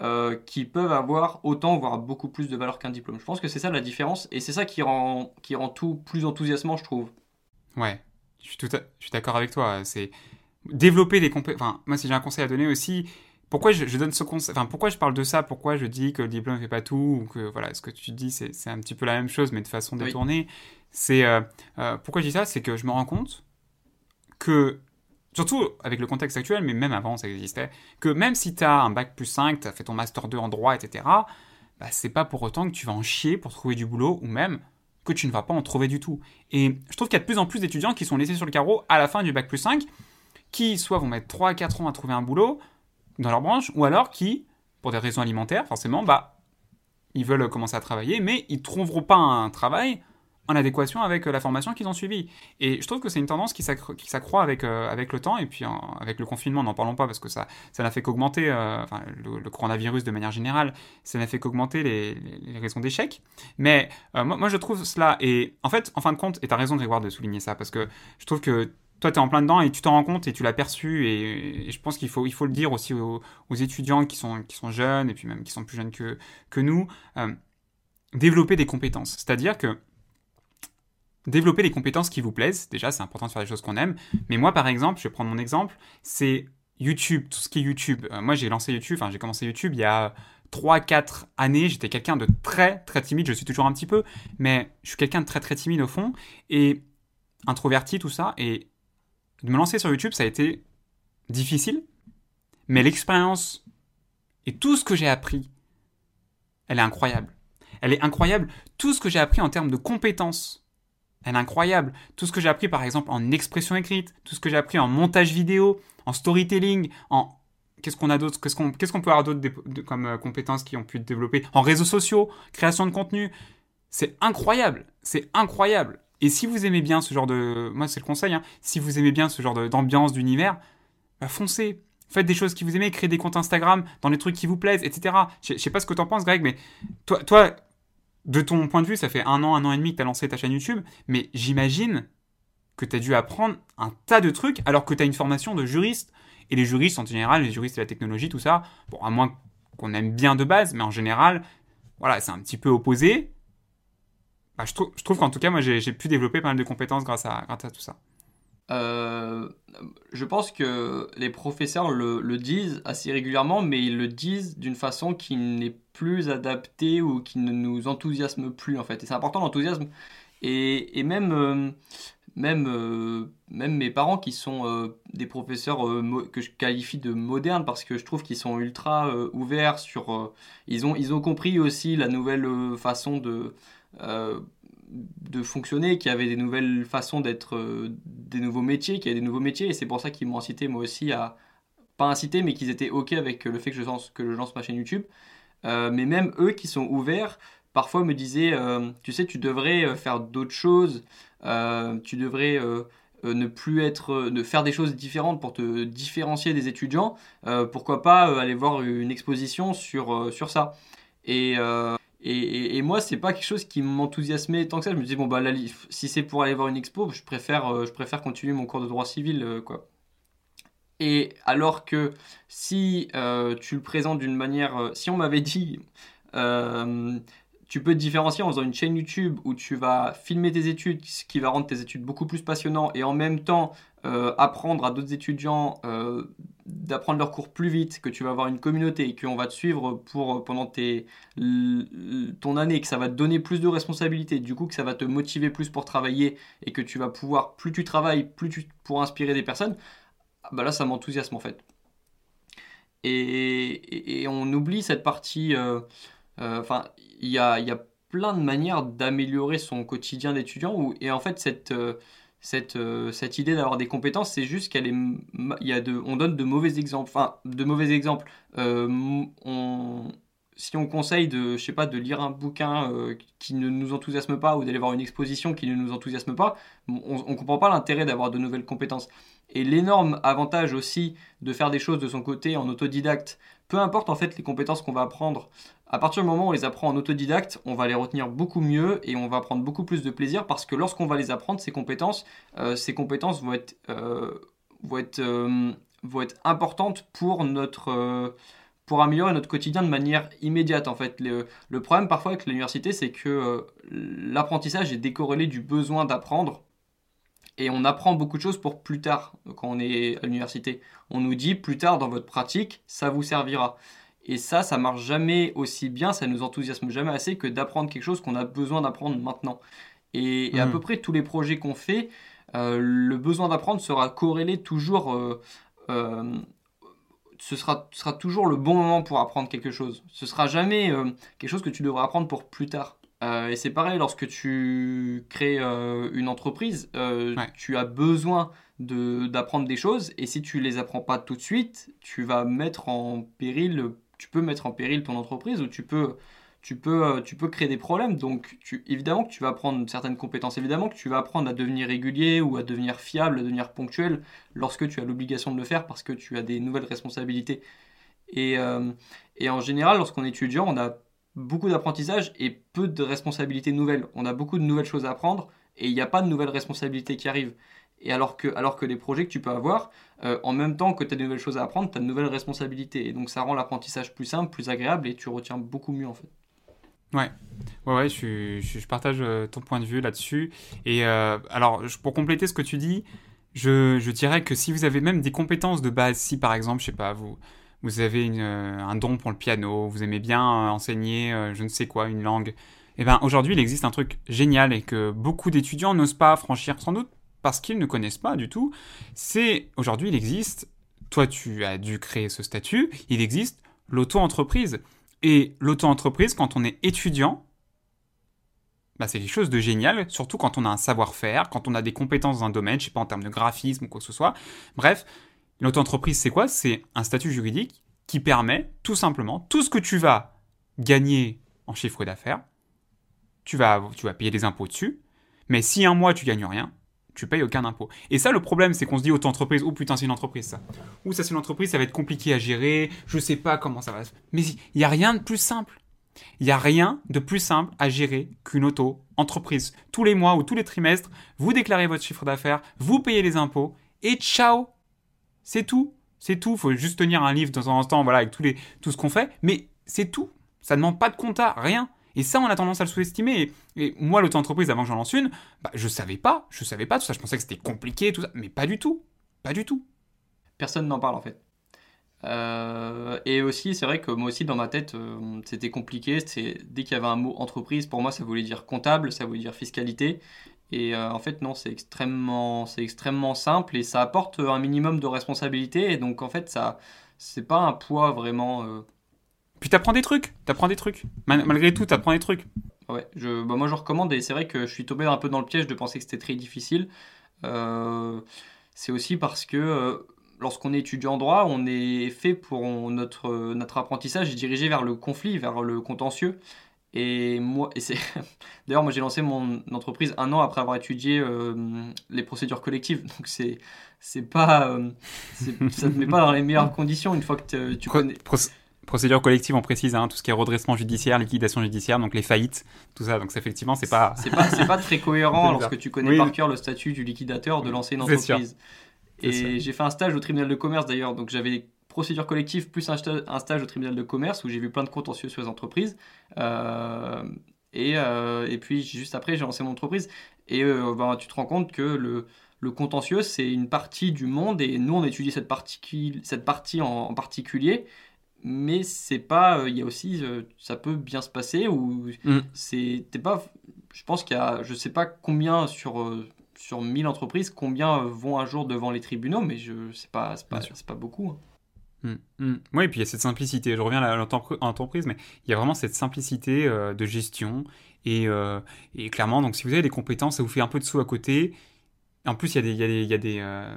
euh, qui peuvent avoir autant, voire beaucoup plus de valeur qu'un diplôme. Je pense que c'est ça la différence et c'est ça qui rend, qui rend tout plus enthousiasmant, je trouve. Ouais, je suis, tout je suis d'accord avec toi. C'est développer des compétences. Enfin, moi, si j'ai un conseil à donner aussi, pourquoi je, donne ce conseil Enfin, pourquoi je parle de ça? Pourquoi je dis que le diplôme ne fait pas tout ou que voilà, ce que tu dis, c'est un petit peu la même chose, mais de façon détournée. C'est euh, euh, pourquoi je dis ça, c'est que je me rends compte que surtout avec le contexte actuel, mais même avant ça existait, que même si tu as un bac plus 5, tu as fait ton master 2 en droit, etc., bah, c'est pas pour autant que tu vas en chier pour trouver du boulot, ou même que tu ne vas pas en trouver du tout. Et je trouve qu'il y a de plus en plus d'étudiants qui sont laissés sur le carreau à la fin du bac plus 5, qui soit vont mettre 3 à 4 ans à trouver un boulot dans leur branche, ou alors qui, pour des raisons alimentaires, forcément, bah, ils veulent commencer à travailler, mais ils trouveront pas un travail en adéquation avec euh, la formation qu'ils ont suivie. Et je trouve que c'est une tendance qui s'accroît avec, euh, avec le temps, et puis avec le confinement, n'en parlons pas parce que ça ça n'a fait qu'augmenter, euh, enfin, le, coronavirus de manière générale, ça n'a fait qu'augmenter les, raisons d'échec. Mais moi, moi, je trouve cela, et en fait, en fin de compte, et tu as raison Grégoire de souligner ça, parce que je trouve que toi, tu es en plein dedans et tu t'en rends compte et tu l'as perçu. Et, je pense qu'il faut, il faut le dire aussi aux, étudiants qui sont, qui sont jeunes et puis même qui sont plus jeunes que, que nous. développer des compétences. C'est-à-dire que développer les compétences qui vous plaisent. Déjà, c'est important de faire des choses qu'on aime. Mais moi, par exemple, je vais prendre mon exemple, c'est YouTube, tout ce qui est YouTube. Euh, moi, j'ai lancé YouTube, enfin, j'ai commencé YouTube il y a 3-4 années. J'étais quelqu'un de très, très timide. Je suis toujours un petit peu, mais je suis quelqu'un de très, très timide au fond. Et introverti, tout ça. Et de me lancer sur YouTube, ça a été difficile. Mais l'expérience et tout ce que j'ai appris, elle est incroyable. Elle est incroyable. Tout ce que j'ai appris en termes de compétences elle est incroyable. Tout ce que j'ai appris par exemple en expression écrite, tout ce que j'ai appris en montage vidéo, en storytelling, en qu'est-ce qu'on a d'autre, qu'est-ce qu'on peut avoir d'autre comme euh, compétences qui ont pu être développées en réseaux sociaux, création de contenu. C'est incroyable, c'est incroyable. Et si vous aimez bien ce genre de, moi c'est le conseil, hein, si vous aimez bien ce genre d'ambiance, d'univers, bah foncez. Faites des choses qui vous aimez, créez des comptes Instagram dans les trucs qui vous plaisent, etc. Je sais pas ce que t'en penses, Greg, mais toi, toi, de ton point de vue, ça fait un an, un an et demi que tu as lancé ta chaîne YouTube, mais j'imagine que tu as dû apprendre un tas de trucs alors que tu as une formation de juriste. Et les juristes, en général, les juristes et la technologie, tout ça, bon, à moins qu'on aime bien de base, mais en général, voilà, c'est un petit peu opposé. Bah, je, trouve, je trouve qu'en tout cas, moi, j'ai pu développer pas mal de compétences grâce à, grâce à tout ça. Euh, je pense que les professeurs le, disent assez régulièrement, mais ils le disent d'une façon qui n'est plus adaptée ou qui ne nous enthousiasme plus en fait. Et c'est important l'enthousiasme. Et, euh, euh, même mes parents qui sont des professeurs que je qualifie de modernes parce que je trouve qu'ils sont ultra ouverts sur... ils ont compris aussi la nouvelle façon de de fonctionner, qu'il y avait des nouvelles façons d'être, euh, des nouveaux métiers, qu'il y avait des nouveaux métiers, et c'est pour ça qu'ils m'ont incité moi aussi à, pas incité, mais qu'ils étaient ok avec le fait que je lance, que je lance ma chaîne YouTube. Euh, mais même eux qui sont ouverts, parfois me disaient, euh, tu sais, tu devrais faire d'autres choses, tu devrais ne plus être, de faire des choses différentes pour te différencier des étudiants. pourquoi pas aller voir une exposition sur, sur ça. Et et, et, moi, c'est pas quelque chose qui m'enthousiasmait tant que ça. Je me disais, bon, bah, si c'est pour aller voir une expo, je préfère, euh, je préfère continuer mon cours de droit civil, euh, quoi. Et alors que si euh, tu le présentes d'une manière. si on m'avait dit, tu peux te différencier en faisant une chaîne YouTube où tu vas filmer tes études, ce qui va rendre tes études beaucoup plus passionnantes et en même temps euh, apprendre à d'autres étudiants euh, d'apprendre leurs cours plus vite, que tu vas avoir une communauté et qu'on va te suivre pour, euh, pendant tes, ton année, que ça va te donner plus de responsabilités, du coup que ça va te motiver plus pour travailler et que tu vas pouvoir, plus tu travailles, plus tu pour inspirer des personnes, ah bah là ça m'enthousiasme en fait. Et, et, on oublie cette partie, enfin il y a, y a plein de manières d'améliorer son quotidien d'étudiant et en fait cette cette, euh, cette idée d'avoir des compétences, c'est juste qu'elle est, il y a de, on donne de mauvais exemples, enfin de mauvais exemples. Euh, on, si on conseille de, je sais pas, de lire un bouquin euh, qui ne nous enthousiasme pas ou d'aller voir une exposition qui ne nous enthousiasme pas, on ne comprend pas l'intérêt d'avoir de nouvelles compétences. Et l'énorme avantage aussi de faire des choses de son côté en autodidacte, peu importe en fait les compétences qu'on va apprendre, à partir du moment où on les apprend en autodidacte, on va les retenir beaucoup mieux et on va prendre beaucoup plus de plaisir parce que lorsqu'on va les apprendre, ces compétences, euh, ces compétences vont être, euh, vont, être, euh, vont être importantes pour notre pour améliorer notre quotidien de manière immédiate en fait. Le, le problème parfois avec l'université, c'est que l'apprentissage est décorrélé du besoin d'apprendre et on apprend beaucoup de choses pour plus tard quand on est à l'université. On nous dit plus tard dans votre pratique, ça vous servira. Et ça, ça marche jamais aussi bien, ça nous enthousiasme jamais assez que d'apprendre quelque chose qu'on a besoin d'apprendre maintenant. Et, à hmm. peu près tous les projets qu'on fait, euh, le besoin d'apprendre sera corrélé toujours. Euh, euh, ce sera, sera toujours le bon moment pour apprendre quelque chose. Ce sera jamais quelque chose que tu devras apprendre pour plus tard. Et c'est pareil, lorsque tu crées une entreprise, tu as besoin d'apprendre des choses, et si tu les apprends pas tout de suite, tu vas mettre en péril, tu peux mettre en péril ton entreprise, ou tu peux, tu peux, tu peux créer des problèmes. Donc, évidemment que tu vas apprendre certaines compétences, évidemment que tu vas apprendre à devenir régulier, ou à devenir fiable, à devenir ponctuel, lorsque tu as l'obligation de le faire, parce que tu as des nouvelles responsabilités. Et, et en général, lorsqu'on est étudiant, on a beaucoup d'apprentissage et peu de responsabilités nouvelles. On a beaucoup de nouvelles choses à apprendre et il n'y a pas de nouvelles responsabilités qui arrivent. Et alors que, alors que les projets que tu peux avoir, euh, en même temps que tu as de nouvelles choses à apprendre, tu as de nouvelles responsabilités. Et donc ça rend l'apprentissage plus simple, plus agréable et tu retiens beaucoup mieux en fait. Ouais, ouais, ouais je, je, partage euh, ton point de vue là-dessus. Et euh, alors, pour compléter ce que tu dis, je, je, dirais que si vous avez même des compétences de base, si par exemple, je sais pas, vous, vous avez euh, un don pour le piano, vous aimez bien enseigner je ne sais quoi, une langue, eh bien aujourd'hui il existe un truc génial et que beaucoup d'étudiants n'osent pas franchir sans doute parce qu'ils ne connaissent pas du tout. C'est aujourd'hui il existe, toi tu as dû créer ce statut, il existe l'auto-entreprise. Et l'auto-entreprise, quand on est étudiant, bah, c'est quelque chose de génial, surtout quand on a un savoir-faire, quand on a des compétences dans un domaine, je sais pas en termes de graphisme ou quoi que ce soit. Bref, L'auto-entreprise, c'est quoi? C'est un statut juridique qui permet tout simplement tout ce que tu vas gagner en chiffre d'affaires, tu vas, tu vas payer des impôts dessus, mais si un mois tu gagnes rien, tu payes aucun impôt. Et ça, le problème, c'est qu'on se dit auto-entreprise, oh putain, c'est une entreprise ça. Ou ça, c'est une entreprise, ça va être compliqué à gérer, je sais pas comment ça va se. Mais il n'y a rien de plus simple. Il n'y a rien de plus simple à gérer qu'une auto-entreprise. Tous les mois ou tous les trimestres, vous déclarez votre chiffre d'affaires, vous payez les impôts, et ciao c'est tout. C'est tout. Faut juste tenir un livre de temps en temps, voilà, avec tout ce qu'on fait. Mais c'est tout. Ça ne demande pas de compta, rien. Et ça, on a tendance à le sous-estimer. Et, moi, l'auto-entreprise, avant que j'en lance une, bah, je savais pas. Je savais pas tout ça. Je pensais que c'était compliqué, tout ça. Mais pas du tout. Pas du tout. Personne n'en parle, en fait. Euh, et aussi, c'est vrai que moi aussi, dans ma tête, euh, c'était compliqué. Dès qu'il y avait un mot entreprise, pour moi, ça voulait dire comptable, ça voulait dire fiscalité. Et euh, en fait, non, c'est extrêmement, c'est extrêmement simple et ça apporte un minimum de responsabilité. Et donc, en fait, ça, c'est pas un poids vraiment. Euh... Puis t'apprends des trucs, t'apprends des trucs. malgré tout, t'apprends des trucs. Ouais, je, bah moi je recommande et c'est vrai que je suis tombé un peu dans le piège de penser que c'était très difficile. Euh, c'est aussi parce que euh, lorsqu'on est étudiant en droit, on est fait pour notre, notre apprentissage est dirigé vers le conflit, vers le contentieux. Et moi, et c'est d'ailleurs moi j'ai lancé mon entreprise un an après avoir étudié euh, les procédures collectives. Donc c'est c'est pas euh, ça te met pas dans les meilleures conditions une fois que tu connais. Procédure collective, on précise, hein, tout ce qui est redressement judiciaire, liquidation judiciaire, donc les faillites, tout ça. Donc effectivement, c'est pas. C'est pas, pas très cohérent lorsque tu connais par cœur le statut du liquidateur de lancer une entreprise. Et j'ai fait un stage au tribunal de commerce d'ailleurs, donc j'avais procédure collective plus un, stage au tribunal de commerce où j'ai vu plein de contentieux sur les entreprises. Euh, Et, et puis juste après, j'ai lancé mon entreprise. Et ben, tu te rends compte que le, le contentieux, c'est une partie du monde et nous, on étudie cette partie, cette partie en, particulier. Mais c'est pas. Il y a aussi. ça peut bien se passer ou mm. c'est. pas. Je pense qu'il y a. Je sais pas combien sur sur 1000 entreprises, combien vont un jour devant les tribunaux, mais je sais pas, c'est pas, pas beaucoup. Hein. Hum, hum. Oui, et puis il y a cette simplicité. Je reviens à l'entreprise, mais il y a vraiment cette simplicité euh, de gestion. Et, euh, et, clairement, donc si vous avez des compétences, ça vous fait un peu de sous à côté. En plus, il y a des, il y y euh,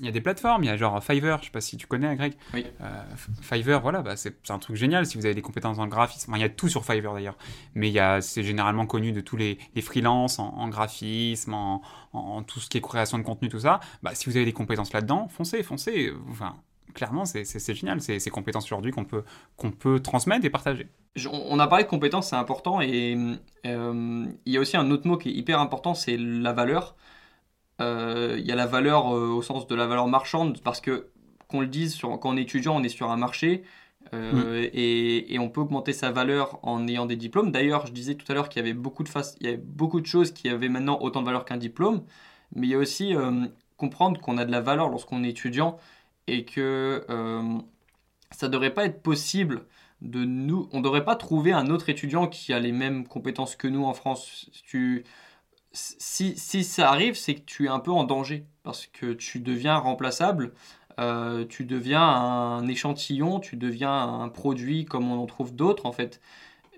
y a des plateformes. Il y a genre Fiverr, je sais pas si tu connais, Greg. Oui. Euh, Fiverr, voilà, bah, c'est un truc génial si vous avez des compétences en graphisme. Enfin, il y a tout sur Fiverr d'ailleurs. Mais c'est généralement connu de tous les, les freelances en, graphisme, en, en, tout ce qui est création de contenu, tout ça. Bah, si vous avez des compétences là-dedans, foncez, foncez. Enfin, clairement, c'est génial. C'est ces compétences aujourd'hui qu'on peut, qu'on peut transmettre et partager. On a parlé de compétences, c'est important. Et euh, il y a aussi un autre mot qui est hyper important, c'est la valeur. Euh, il y a la valeur euh, au sens de la valeur marchande, parce que, qu'on le dise, sur, quand on est étudiant, on est sur un marché. Euh, mm. et, on peut augmenter sa valeur en ayant des diplômes. D'ailleurs, je disais tout à l'heure qu'il y avait beaucoup de il y avait beaucoup de choses qui avaient maintenant autant de valeur qu'un diplôme, mais il y a aussi comprendre qu'on a de la valeur lorsqu'on est étudiant et que ça ne devrait pas être possible de nous, on ne devrait pas trouver un autre étudiant qui a les mêmes compétences que nous en France. Tu, si, si ça arrive, c'est que tu es un peu en danger parce que tu deviens remplaçable, euh, tu deviens un échantillon, tu deviens un produit comme on en trouve d'autres en fait.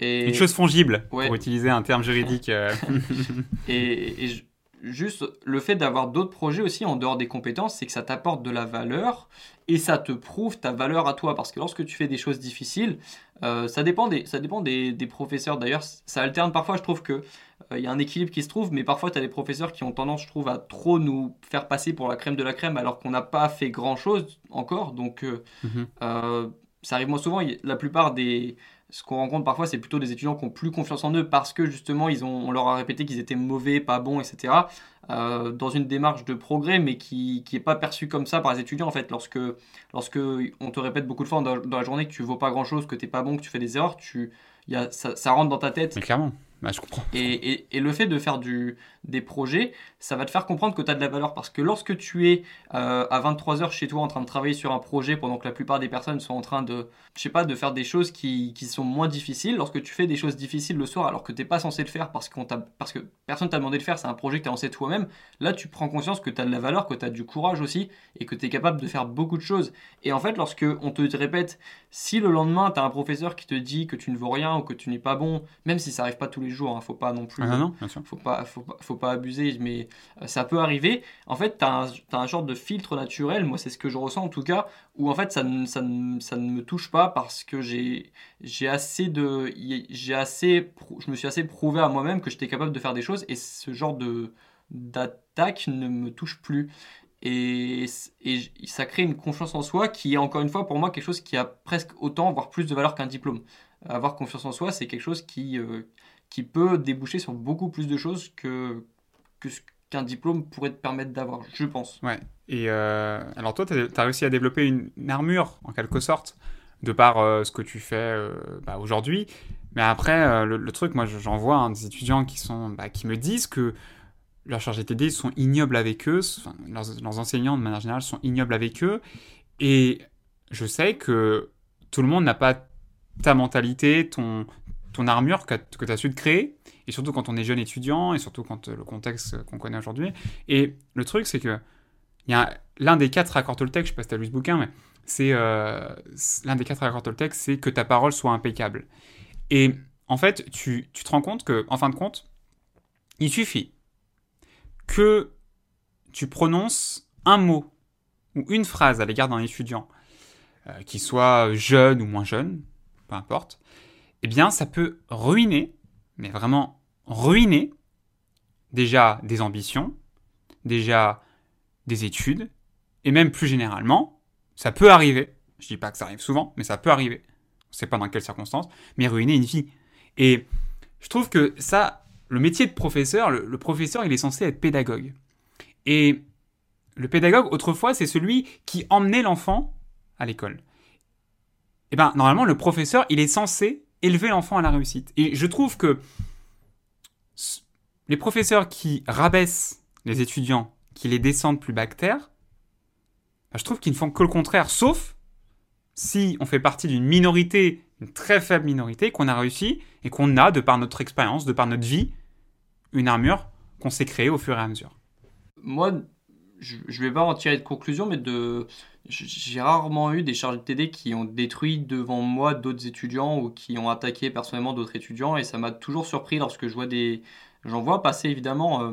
Et... Une chose fongible, pour utiliser un terme juridique. Euh. et, juste le fait d'avoir d'autres projets aussi en dehors des compétences, c'est que ça t'apporte de la valeur et ça te prouve ta valeur à toi. Parce que lorsque tu fais des choses difficiles, euh, ça dépend des, ça dépend des, des professeurs. D'ailleurs, ça alterne parfois. Je trouve que il euh, y a un équilibre qui se trouve, mais parfois tu as des professeurs qui ont tendance, je trouve, à trop nous faire passer pour la crème de la crème alors qu'on n'a pas fait grand chose encore. Donc, euh, mhm. ça arrive moins souvent. La plupart des, ce qu'on rencontre parfois, c'est plutôt des étudiants qui ont plus confiance en eux parce que justement, ils ont, on leur a répété qu'ils étaient mauvais, pas bons, etc. Euh, dans une démarche de progrès, mais qui n'est pas perçue comme ça par les étudiants. En fait, lorsque, lorsque on te répète beaucoup de fois dans, la journée que tu vaux pas grand chose, que tu n'es pas bon, que tu fais des erreurs, tu, y a, ça, ça rentre dans ta tête. Mais clairement. Bah, je comprends. Et, et, le fait de faire du, des projets, ça va te faire comprendre que tu as de la valeur. Parce que lorsque tu es euh, à 23h chez toi en train de travailler sur un projet pendant que la plupart des personnes sont en train de, je sais pas, de faire des choses qui, qui sont moins difficiles, lorsque tu fais des choses difficiles le soir alors que tu n'es pas censé le faire parce, qu'on parce que personne t'a demandé de le faire, c'est un projet que tu as lancé toi-même, là tu prends conscience que tu as de la valeur, que tu as du courage aussi et que tu es capable de faire beaucoup de choses. Et en fait, lorsque on te répète, si le lendemain tu as un professeur qui te dit que tu ne vaux rien ou que tu n'es pas bon, même si ça arrive pas tous les jours, hein, faut pas non plus. Ah non, bien sûr. Faut pas, faut pas, faut pas abuser, mais euh, ça peut arriver. En fait, tu as, un genre de filtre naturel, moi c'est ce que je ressens en tout cas, où en fait ça ne, me touche pas parce que j'ai assez de. Assez, je me suis assez prouvé à moi-même que j'étais capable de faire des choses et ce genre d'attaque ne me touche plus. Et, et, ça crée une confiance en soi qui est encore une fois pour moi quelque chose qui a presque autant, voire plus de valeur qu'un diplôme. Avoir confiance en soi, c'est quelque chose qui, euh, qui peut déboucher sur beaucoup plus de choses que, que qu'un diplôme pourrait te permettre d'avoir, je pense. Ouais. Et euh, alors toi, tu as, réussi à développer une, armure, en quelque sorte, de par euh, ce que tu fais euh, bah, aujourd'hui. Mais après, le, truc, moi, j'en vois hein, des étudiants qui, sont, bah, qui me disent que leurs chargés TD sont ignobles avec eux, leurs, leurs, enseignants, de manière générale, sont ignobles avec eux. Et je sais que tout le monde n'a pas ta mentalité, ton, ton armure que, tu as su te créer, et surtout quand on est jeune étudiant, et surtout quand euh, le contexte qu'on connaît aujourd'hui. Et le truc, c'est que il l'un des quatre accords Toltec, je sais pas si tu as lu ce bouquin, mais c'est euh, l'un des quatre accords Toltec, c'est que ta parole soit impeccable. Et en fait, tu, tu te rends compte que, en fin de compte, il suffit que tu prononces un mot ou une phrase à l'égard d'un étudiant, euh, qui soit jeune ou moins jeune, peu importe, eh bien, ça peut ruiner, mais vraiment ruiner, déjà des ambitions, déjà des études, et même plus généralement, ça peut arriver, je dis pas que ça arrive souvent, mais ça peut arriver, on ne sait pas dans quelles circonstances, mais ruiner une vie. Et je trouve que ça, le métier de professeur, le, professeur, il est censé être pédagogue. Et le pédagogue, autrefois, c'est celui qui emmenait l'enfant à l'école. Eh bien, normalement, le professeur, il est censé élever l'enfant à la réussite. Et je trouve que les professeurs qui rabaissent les étudiants, qui les descendent plus que terre, bah, je trouve qu'ils ne font que le contraire, sauf si on fait partie d'une minorité, une très faible minorité, qu'on a réussi et qu'on a, de par notre expérience, de par notre vie, une armure qu'on s'est créée au fur et à mesure. Moi, je ne vais pas en tirer de conclusion, mais j'ai rarement eu des charges de TD qui ont détruit devant moi d'autres étudiants ou qui ont attaqué personnellement d'autres étudiants, et ça m'a toujours surpris lorsque je vois des, j'en vois passer évidemment euh,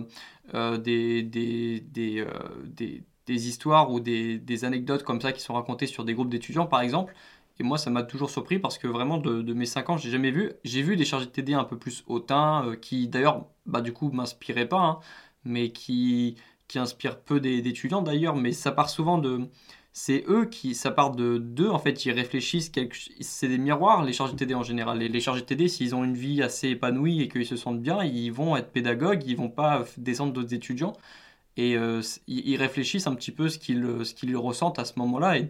euh, des, des, des, euh, des, des, histoires ou des, des, anecdotes comme ça qui sont racontées sur des groupes d'étudiants par exemple. Et moi, ça m'a toujours surpris parce que vraiment, de, mes 5 ans, j'ai jamais vu. J'ai vu des chargés de TD un peu plus hautains, qui d'ailleurs, bah, du coup, m'inspiraient pas, hein, mais qui, qui inspirent peu d'étudiants d'ailleurs. Mais ça part souvent de. C'est eux qui. Ça part de d'eux, en fait, ils réfléchissent. C'est des miroirs, les chargés de TD en général. Les, les chargés de TD, s'ils ont une vie assez épanouie et qu'ils se sentent bien, ils vont être pédagogues, ils vont pas descendre d'autres étudiants et euh, ils réfléchissent un petit peu ce qu'ils qu'ils ressentent à ce moment-là et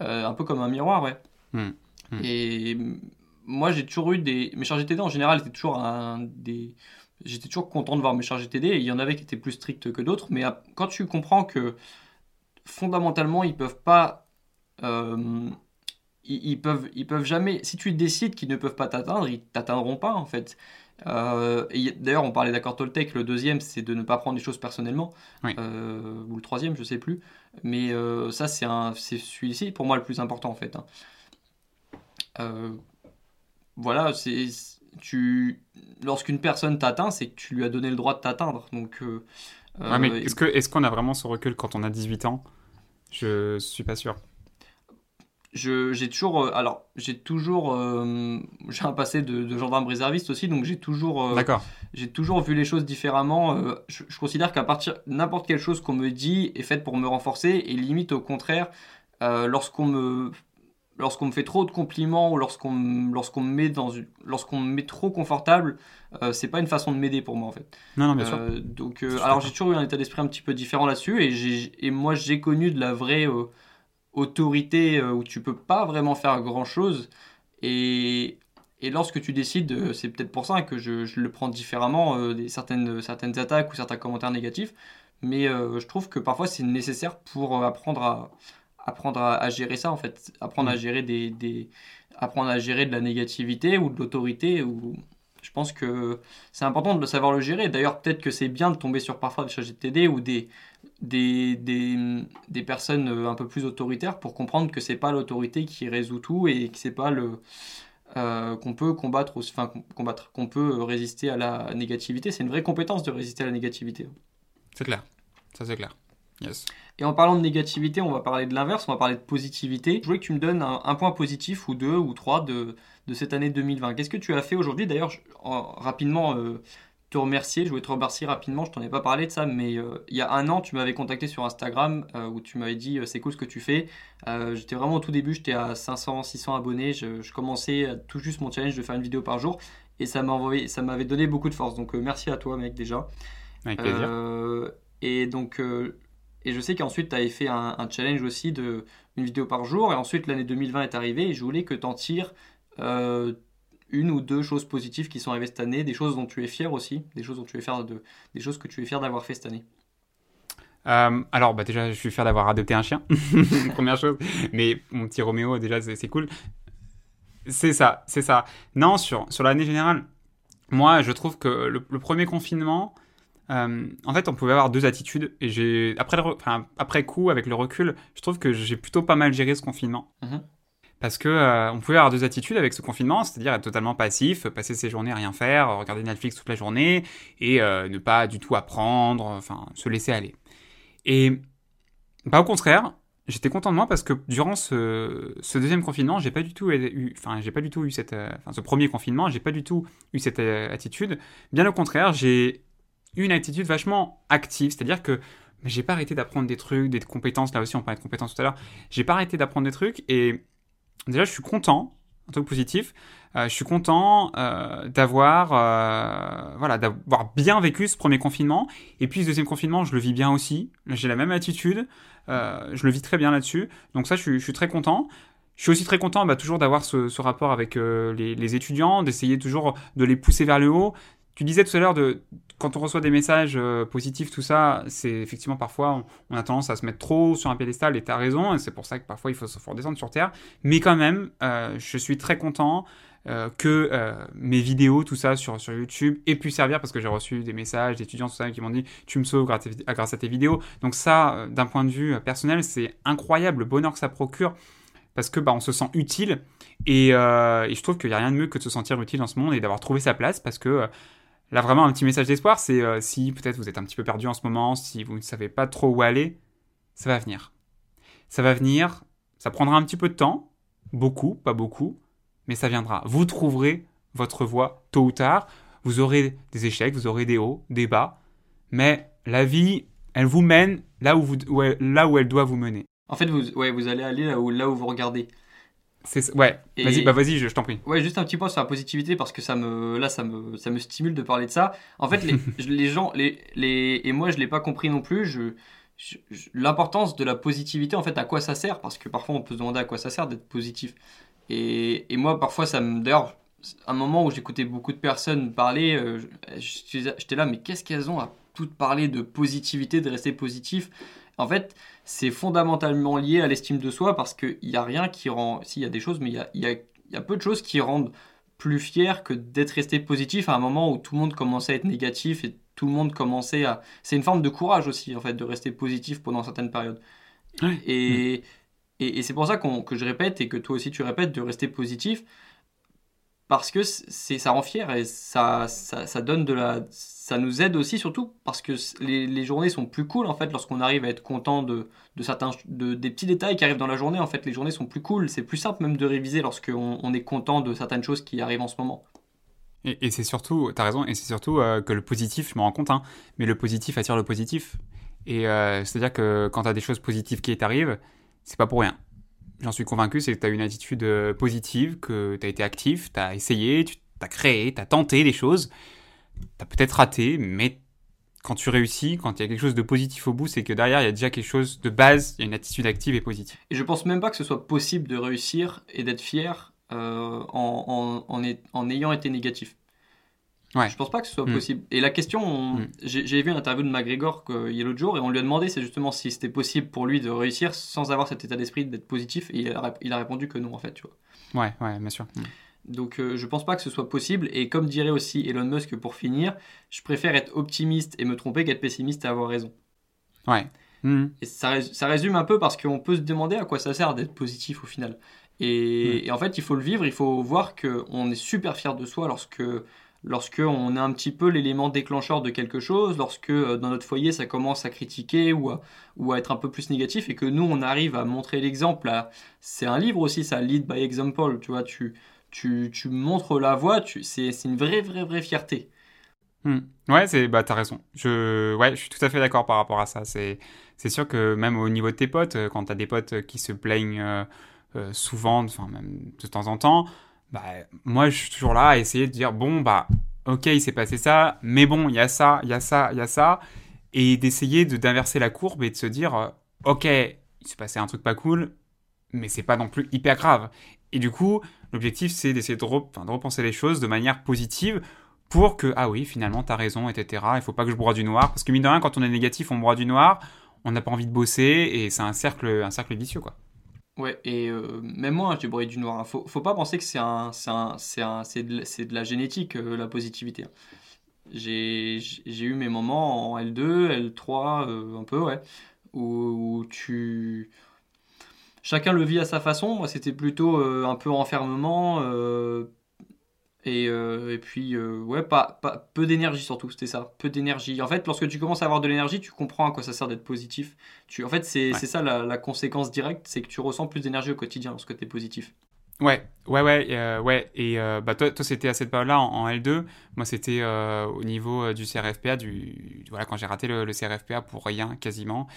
euh, un peu comme un miroir ouais mmh. Mmh. et moi j'ai toujours eu des mes chargés TD en général étaient toujours un des j'étais toujours content de voir mes chargés TD et il y en avait qui étaient plus stricts que d'autres mais quand tu comprends que fondamentalement ils peuvent pas euh, ils, peuvent ils peuvent jamais si tu décides qu'ils ne peuvent pas t'atteindre ils t'atteindront pas en fait euh, D'ailleurs, on parlait d'accord Toltec. Le deuxième, c'est de ne pas prendre les choses personnellement. Euh, ou le troisième, je sais plus. Mais ça, c'est celui-ci pour moi le plus important en fait. Hein. Voilà, c'est tu lorsqu'une personne t'atteint, c'est que tu lui as donné le droit de t'atteindre. Donc, est-ce que est-ce qu'on a vraiment ce recul quand on a 18 ans? Je suis pas sûr. J'ai toujours euh, alors j'ai toujours euh, j'ai un passé de, gendarme réserviste aussi donc j'ai toujours euh, j'ai toujours vu les choses différemment. Je, considère qu'à partir n'importe quelle chose qu'on me dit est faite pour me renforcer et limite au contraire lorsqu'on me lorsqu'on me fait trop de compliments ou lorsqu'on lorsqu'on me met dans lorsqu'on me met trop confortable c'est pas une façon de m'aider pour moi en fait non non bien sûr donc alors j'ai toujours eu un état d'esprit un petit peu différent là-dessus et j'ai et moi j'ai connu de la vraie autorité euh, où tu peux pas vraiment faire grand chose. Et, et lorsque tu décides, euh, c'est peut-être pour ça que je, je le prends différemment, euh, des, certaines, certaines attaques ou certains commentaires négatifs, mais je trouve que parfois c'est nécessaire pour apprendre à, apprendre à, gérer ça en fait, apprendre à mm. gérer des, des, apprendre à gérer de la négativité ou de l'autorité ou je pense que c'est important de savoir le gérer. D'ailleurs, peut-être que c'est bien de tomber sur parfois des chargés de TD ou des, des, des, des, personnes un peu plus autoritaires pour comprendre que c'est pas l'autorité qui résout tout et que c'est pas le euh, qu'on peut combattre, enfin combattre, qu'on peut résister à la négativité. C'est une vraie compétence de résister à la négativité. C'est clair, ça c'est clair. Yes. Et en parlant de négativité, on va parler de l'inverse, on va parler de positivité. Je voulais que tu me donnes un, point positif ou deux ou trois de, de cette année 2020. Qu'est-ce que tu as fait aujourd'hui? D'ailleurs, rapidement, euh, te remercier. Je voulais te remercier rapidement. Je t'en ai pas parlé de ça, mais euh, il y a un an, tu m'avais contacté sur Instagram euh, où tu m'avais dit c'est cool ce que tu fais. j'étais vraiment au tout début, j'étais à 500, 600 abonnés. Je, commençais tout juste mon challenge de faire une vidéo par jour et ça m'avait donné beaucoup de force. Donc merci à toi, mec, déjà. Avec plaisir. et donc et je sais qu'ensuite, tu avais fait un, challenge aussi de une vidéo par jour. Et ensuite, l'année 2020 est arrivée et je voulais que tu en tires euh, une ou deux choses positives qui sont arrivées cette année, des choses dont tu es fier aussi, des choses dont tu es fier de, des choses que tu es fier d'avoir fait cette année. Euh, alors, bah déjà, je suis fier d'avoir adopté un chien, première chose. Mais mon petit Roméo, déjà, c'est cool. C'est ça, c'est ça. Non, sur, sur l'année générale, moi, je trouve que le premier confinement, euh, en fait, on pouvait avoir deux attitudes. Et j'ai après, après coup, avec le recul, je trouve que j'ai plutôt pas mal géré ce confinement. Mhm. Parce que euh, on pouvait avoir deux attitudes avec ce confinement, c'est-à-dire être totalement passif, passer ses journées à rien faire, regarder Netflix toute la journée et euh, ne pas du tout apprendre, enfin se laisser aller. Et bah, au contraire, j'étais content de moi parce que durant ce, ce deuxième confinement, j'ai pas du tout eu, enfin j'ai pas du tout eu cette, enfin ce premier confinement, j'ai pas du tout eu cette attitude. Bien au contraire, j'ai une attitude vachement active, c'est-à-dire que j'ai pas arrêté d'apprendre des trucs, des compétences, là aussi on parlait de compétences tout à l'heure, j'ai pas arrêté d'apprendre des trucs et déjà je suis content, un truc positif, euh, je suis content euh, d'avoir euh, voilà d'avoir bien vécu ce premier confinement. Et puis ce deuxième confinement je le vis bien aussi, j'ai la même attitude, je le vis très bien là-dessus, donc ça je suis, très content. Je suis aussi très content bah, toujours d'avoir ce, rapport avec les, les, étudiants, d'essayer toujours de les pousser vers le haut tu disais tout à l'heure de quand on reçoit des messages euh, positifs, tout ça, c'est effectivement parfois on, a tendance à se mettre trop sur un pédestal et tu as raison, et c'est pour ça que parfois il faut, faut redescendre sur terre. Mais quand même, euh, je suis très content euh, que mes vidéos, tout ça sur, sur YouTube aient pu servir parce que j'ai reçu des messages d'étudiants tout ça qui m'ont dit tu me sauves grâce à, grâce à tes vidéos. Donc ça, d'un point de vue personnel, c'est incroyable le bonheur que ça procure parce que bah, on se sent utile et, et je trouve qu'il n'y a rien de mieux que de se sentir utile dans ce monde et d'avoir trouvé sa place parce que Là, vraiment, un petit message d'espoir, c'est euh, si peut-être vous êtes un petit peu perdu en ce moment, si vous ne savez pas trop où aller, ça va venir. Ça va venir, ça prendra un petit peu de temps, beaucoup, pas beaucoup, mais ça viendra. Vous trouverez votre voie tôt ou tard. Vous aurez des échecs, vous aurez des hauts, des bas, mais la vie, elle vous mène là où, elle doit vous mener. En fait, vous, allez aller là où vous regardez. Ouais, vas-y, bah vas-y, je, t'en prie. Ouais, juste un petit point sur la positivité parce que ça me, là, ça me, ça me stimule de parler de ça. En fait, les, les gens, les, les, et moi, je l'ai pas compris non plus. Je, l'importance de la positivité, en fait, à quoi ça sert? Parce que parfois, on peut se demander à quoi ça sert d'être positif. Et, et moi, parfois, ça me, d'ailleurs, un moment où j'écoutais beaucoup de personnes parler, euh, j'étais là, mais qu'est-ce qu'elles ont à toutes parler de positivité, de rester positif? En fait, c'est fondamentalement lié à l'estime de soi parce qu'il n'y a rien qui rend. S'il y a des choses, mais il y a, y, a, y a, peu de choses qui rendent plus fier que d'être resté positif à un moment où tout le monde commençait à être négatif et tout le monde commençait à. C'est une forme de courage aussi, en fait, de rester positif pendant certaines périodes. Et, et, et c'est pour ça que je répète et que toi aussi tu répètes de rester positif parce que c'est ça rend fier et ça, ça, donne de la ça nous aide aussi surtout parce que les, journées sont plus cool en fait lorsqu'on arrive à être content de, de certains de, des petits détails qui arrivent dans la journée en fait les journées sont plus cool. C'est plus simple même de réviser lorsqu'on on est content de certaines choses qui arrivent en ce moment. Et, c'est surtout tu as raison et c'est surtout euh, que le positif je me rends compte hein, mais le positif attire le positif. Et euh, c'est à dire que quand tu as des choses positives qui t'arrivent c'est pas pour rien j'en suis convaincu, c'est que tu as une attitude euh, positive, que tu as été actif, tu as essayé, tu as créé, tu as tenté des choses. Tu as peut-être raté, mais quand tu réussis, quand il y a quelque chose de positif au bout, c'est que derrière, il y a déjà quelque chose de base, il y a une attitude active et positive. Et je pense même pas que ce soit possible de réussir et d'être fier euh, en, en, en, ayant été négatif. Ouais. Je pense pas que ce soit mm. possible. Et la question, mm. j'ai vu une interview de McGregor il y a l'autre jour et on lui a demandé c'est justement si c'était possible pour lui de réussir sans avoir cet état d'esprit d'être positif et il a, il a, répondu que non en fait, tu vois. Ouais, ouais, bien sûr. Mm. Donc euh, je pense pas que ce soit possible et comme dirait aussi Elon Musk pour finir, je préfère être optimiste et me tromper qu'être pessimiste et avoir raison. Ouais. Et ça, ça, résume un peu parce qu'on peut se demander à quoi ça sert d'être positif au final. Et, et, en fait, il faut le vivre, il faut voir qu'on est super fier de soi lorsque lorsque on a un petit peu l'élément déclencheur de quelque chose, lorsque euh, dans notre foyer ça commence à critiquer ou à, ou à être un peu plus négatif et que nous on arrive à montrer l'exemple. C'est un livre aussi, ça, Lead by Example, tu vois, tu, tu, tu montres la voie, c'est une vraie, vraie, vraie fierté. Hmm. Ouais, c'est bah t'as raison. Je ouais, je suis tout à fait d'accord par rapport à ça. C'est c'est sûr que même au niveau de tes potes, euh, quand t'as des potes qui se plaignent euh, souvent, enfin même de temps en temps, bah, moi, je suis toujours là à essayer de dire, bon, bah, ok, il s'est passé ça, mais bon, il y a ça, il y a ça, il y a ça, et d'essayer de d'inverser la courbe et de se dire, euh, ok, il s'est passé un truc pas cool, mais c'est pas non plus hyper grave. Et du coup, l'objectif, c'est d'essayer de, repenser les choses de manière positive pour que, ah oui, finalement, t'as raison, etc. Il faut pas que je broie du noir, parce que mine de rien, quand on est négatif, on broie du noir, on n'a pas envie de bosser, et c'est un cercle, un cercle vicieux, quoi. Ouais, et euh, même moi, j'ai broyé du noir. Hein. Faut, faut pas penser que c'est un, un, un, de, la génétique, euh, la positivité. Hein. J'ai, eu mes moments en L2, L3, euh, un peu, ouais, où, tu... Chacun le vit à sa façon. Moi, c'était plutôt un peu enfermement, et, euh, et, puis, euh, ouais, pas, pas, peu d'énergie surtout, c'était ça. Peu d'énergie. En fait, lorsque tu commences à avoir de l'énergie, tu comprends à quoi ça sert d'être positif. Tu, en fait, c'est ça la, la, conséquence directe, c'est que tu ressens plus d'énergie au quotidien lorsque tu es positif. Ouais, ouais, ouais, euh, ouais. Et bah, toi, toi c'était à cette période-là en, L2. Moi, c'était au niveau du CRFPA, du, voilà, quand j'ai raté le, le, CRFPA pour rien quasiment.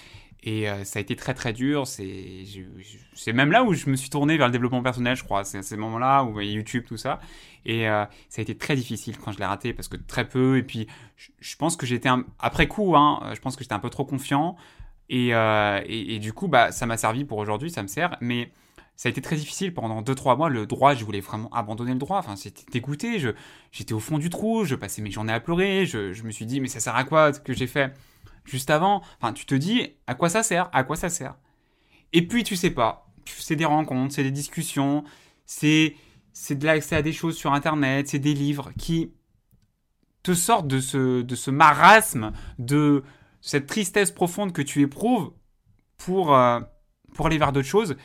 Et euh, ça a été très très dur. C'est même là où je me suis tourné vers le développement personnel, je crois. C'est à ces moments-là où YouTube, tout ça. Et euh, ça a été très difficile quand je l'ai raté parce que très peu. Et puis, je, pense que j'étais après coup, hein, je pense que j'étais un peu trop confiant. Et, euh, et, et, du coup, bah, ça m'a servi pour aujourd'hui, ça me sert. Mais ça a été très difficile pendant 2-3 mois. Le droit, je voulais vraiment abandonner le droit. Enfin, c'était dégoûté. J'étais au fond du trou. Je passais mes journées à pleurer. Je, je me suis dit, mais ça sert à quoi ce que j'ai fait? Juste avant Enfin, tu te dis, à quoi ça sert? À quoi ça sert? Et puis, tu sais pas. C'est des rencontres, c'est des discussions, c'est, c'est de l'accès à des choses sur Internet, c'est des livres qui te sortent de ce, de ce marasme, de cette tristesse profonde que tu éprouves pour, euh, pour aller vers d'autres choses.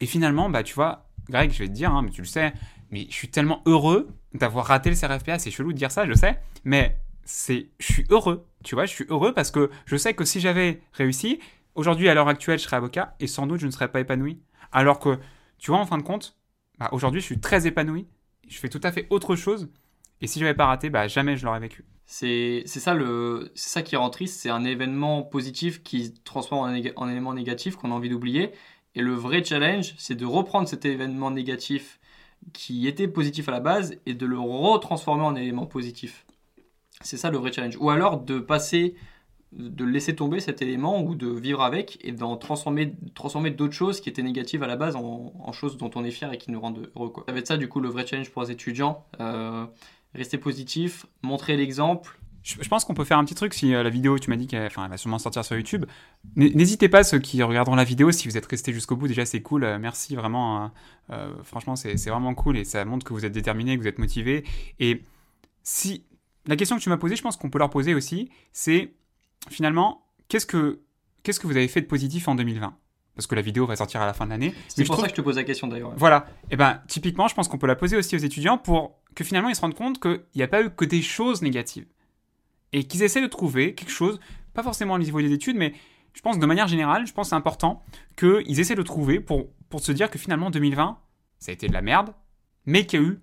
Et finalement, bah, tu vois, Greg, je vais te dire, hein, mais tu le sais, mais je suis tellement heureux d'avoir raté le CRFPA. C'est chelou de dire ça, je sais, mais c'est, je suis heureux. Tu vois, je suis heureux parce que je sais que si j'avais réussi, aujourd'hui, à l'heure actuelle, je serais avocat et sans doute je ne serais pas épanoui. Alors que, tu vois, en fin de compte, bah, aujourd'hui, je suis très épanoui. Je fais tout à fait autre chose. Et si je n'avais pas raté, bah, jamais je l'aurais vécu. C'est ça, qui rend triste, c'est un événement positif qui transforme en, en élément négatif qu'on a envie d'oublier. Et le vrai challenge, c'est de reprendre cet événement négatif qui était positif à la base et de le retransformer en élément positif. C'est ça le vrai challenge. Ou alors de passer, de laisser tomber cet élément ou de vivre avec et d'en transformer, transformer d'autres choses qui étaient négatives à la base en, choses dont on est fier et qui nous rendent heureux. Quoi. Ça va être ça du coup le vrai challenge pour les étudiants. Euh, rester positif, montrer l'exemple, je, pense qu'on peut faire un petit truc si euh, la vidéo, tu m'as dit qu'elle va sûrement sortir sur YouTube. N'hésitez pas, ceux qui regarderont la vidéo, si vous êtes restés jusqu'au bout, déjà c'est cool. Euh, merci vraiment. Hein. Franchement, c'est vraiment cool et ça montre que vous êtes déterminé, que vous êtes motivé. Et si. La question que tu m'as posée, je pense qu'on peut leur poser aussi, c'est finalement, qu'est-ce que, qu'est-ce que vous avez fait de positif en 2020 parce que la vidéo va sortir à la fin de l'année. C'est pour ça que je te pose la question d'ailleurs. Voilà. Et eh ben typiquement, je pense qu'on peut la poser aussi aux étudiants pour que finalement ils se rendent compte qu'il n'y a pas eu que des choses négatives et qu'ils essaient de trouver quelque chose, pas forcément au niveau des études, mais je pense de manière générale, je pense c'est important qu'ils essaient de trouver pour, pour se dire que finalement 2020, ça a été de la merde, mais qu'il y a eu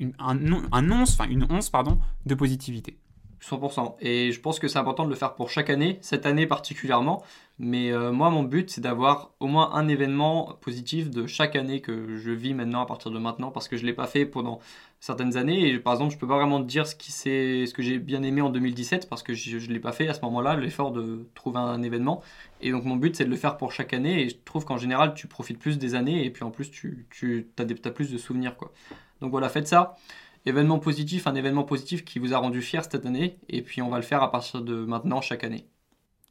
une, un, un once, enfin une once pardon, de positivité. 100%. Et je pense que c'est important de le faire pour chaque année, cette année particulièrement. Mais euh, moi, mon but, c'est d'avoir au moins un événement positif de chaque année que je vis maintenant à partir de maintenant, parce que je ne l'ai pas fait pendant certaines années. Par exemple, je ne peux pas vraiment dire ce, qui ce que j'ai bien aimé en 2017, parce que je ne l'ai pas fait à ce moment-là, l'effort de trouver un, événement. Et donc, mon but, c'est de le faire pour chaque année. Et je trouve qu'en général, tu profites plus des années, et puis en plus, tu, tu as, as, plus de souvenirs. Quoi. Donc voilà, faites ça événement positif, un événement positif qui vous a rendu fier cette année. Et puis on va le faire à partir de maintenant chaque année.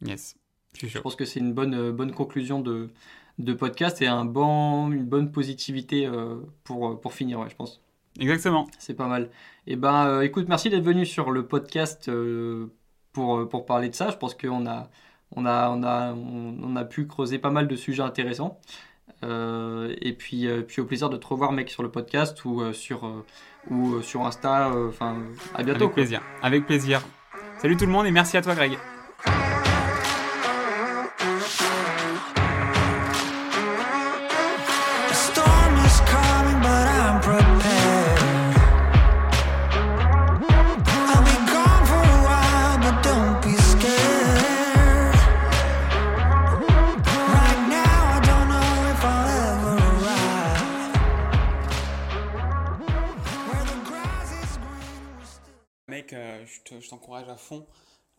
Yes. Je pense que c'est une bonne, euh, bonne conclusion de, de podcast et un bon, une bonne positivité euh, pour, pour finir, ouais, je pense. Exactement. C'est pas mal. Et eh ben, euh, écoute, merci d'être venu sur le podcast pour, pour parler de ça. Je pense qu'on a, on a, on a, on, a pu creuser pas mal de sujets intéressants. et puis, puis au plaisir de te revoir, mec, sur le podcast ou sur ou euh, sur Insta. Euh, enfin, à bientôt. Avec plaisir. Avec plaisir. Salut tout le monde et merci à toi, Greg.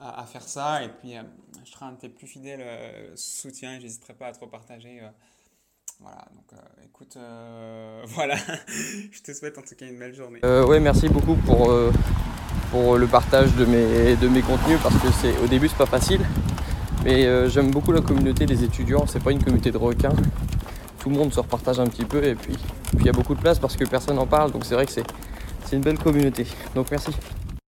À, faire ça. Et puis, euh, je serai un de tes plus fidèles euh, soutiens et j'hésiterai pas à te repartager. Euh, voilà, donc écoute, voilà, je te souhaite en tout cas une belle journée. ouais, merci beaucoup pour, pour le partage de mes, de mes contenus parce que c'est au début c'est pas facile. Mais j'aime beaucoup la communauté des étudiants, c'est pas une communauté de requins. Tout le monde se repartage un petit peu et puis il y a beaucoup de place parce que personne n'en parle, donc c'est vrai que c'est une belle communauté. Donc merci.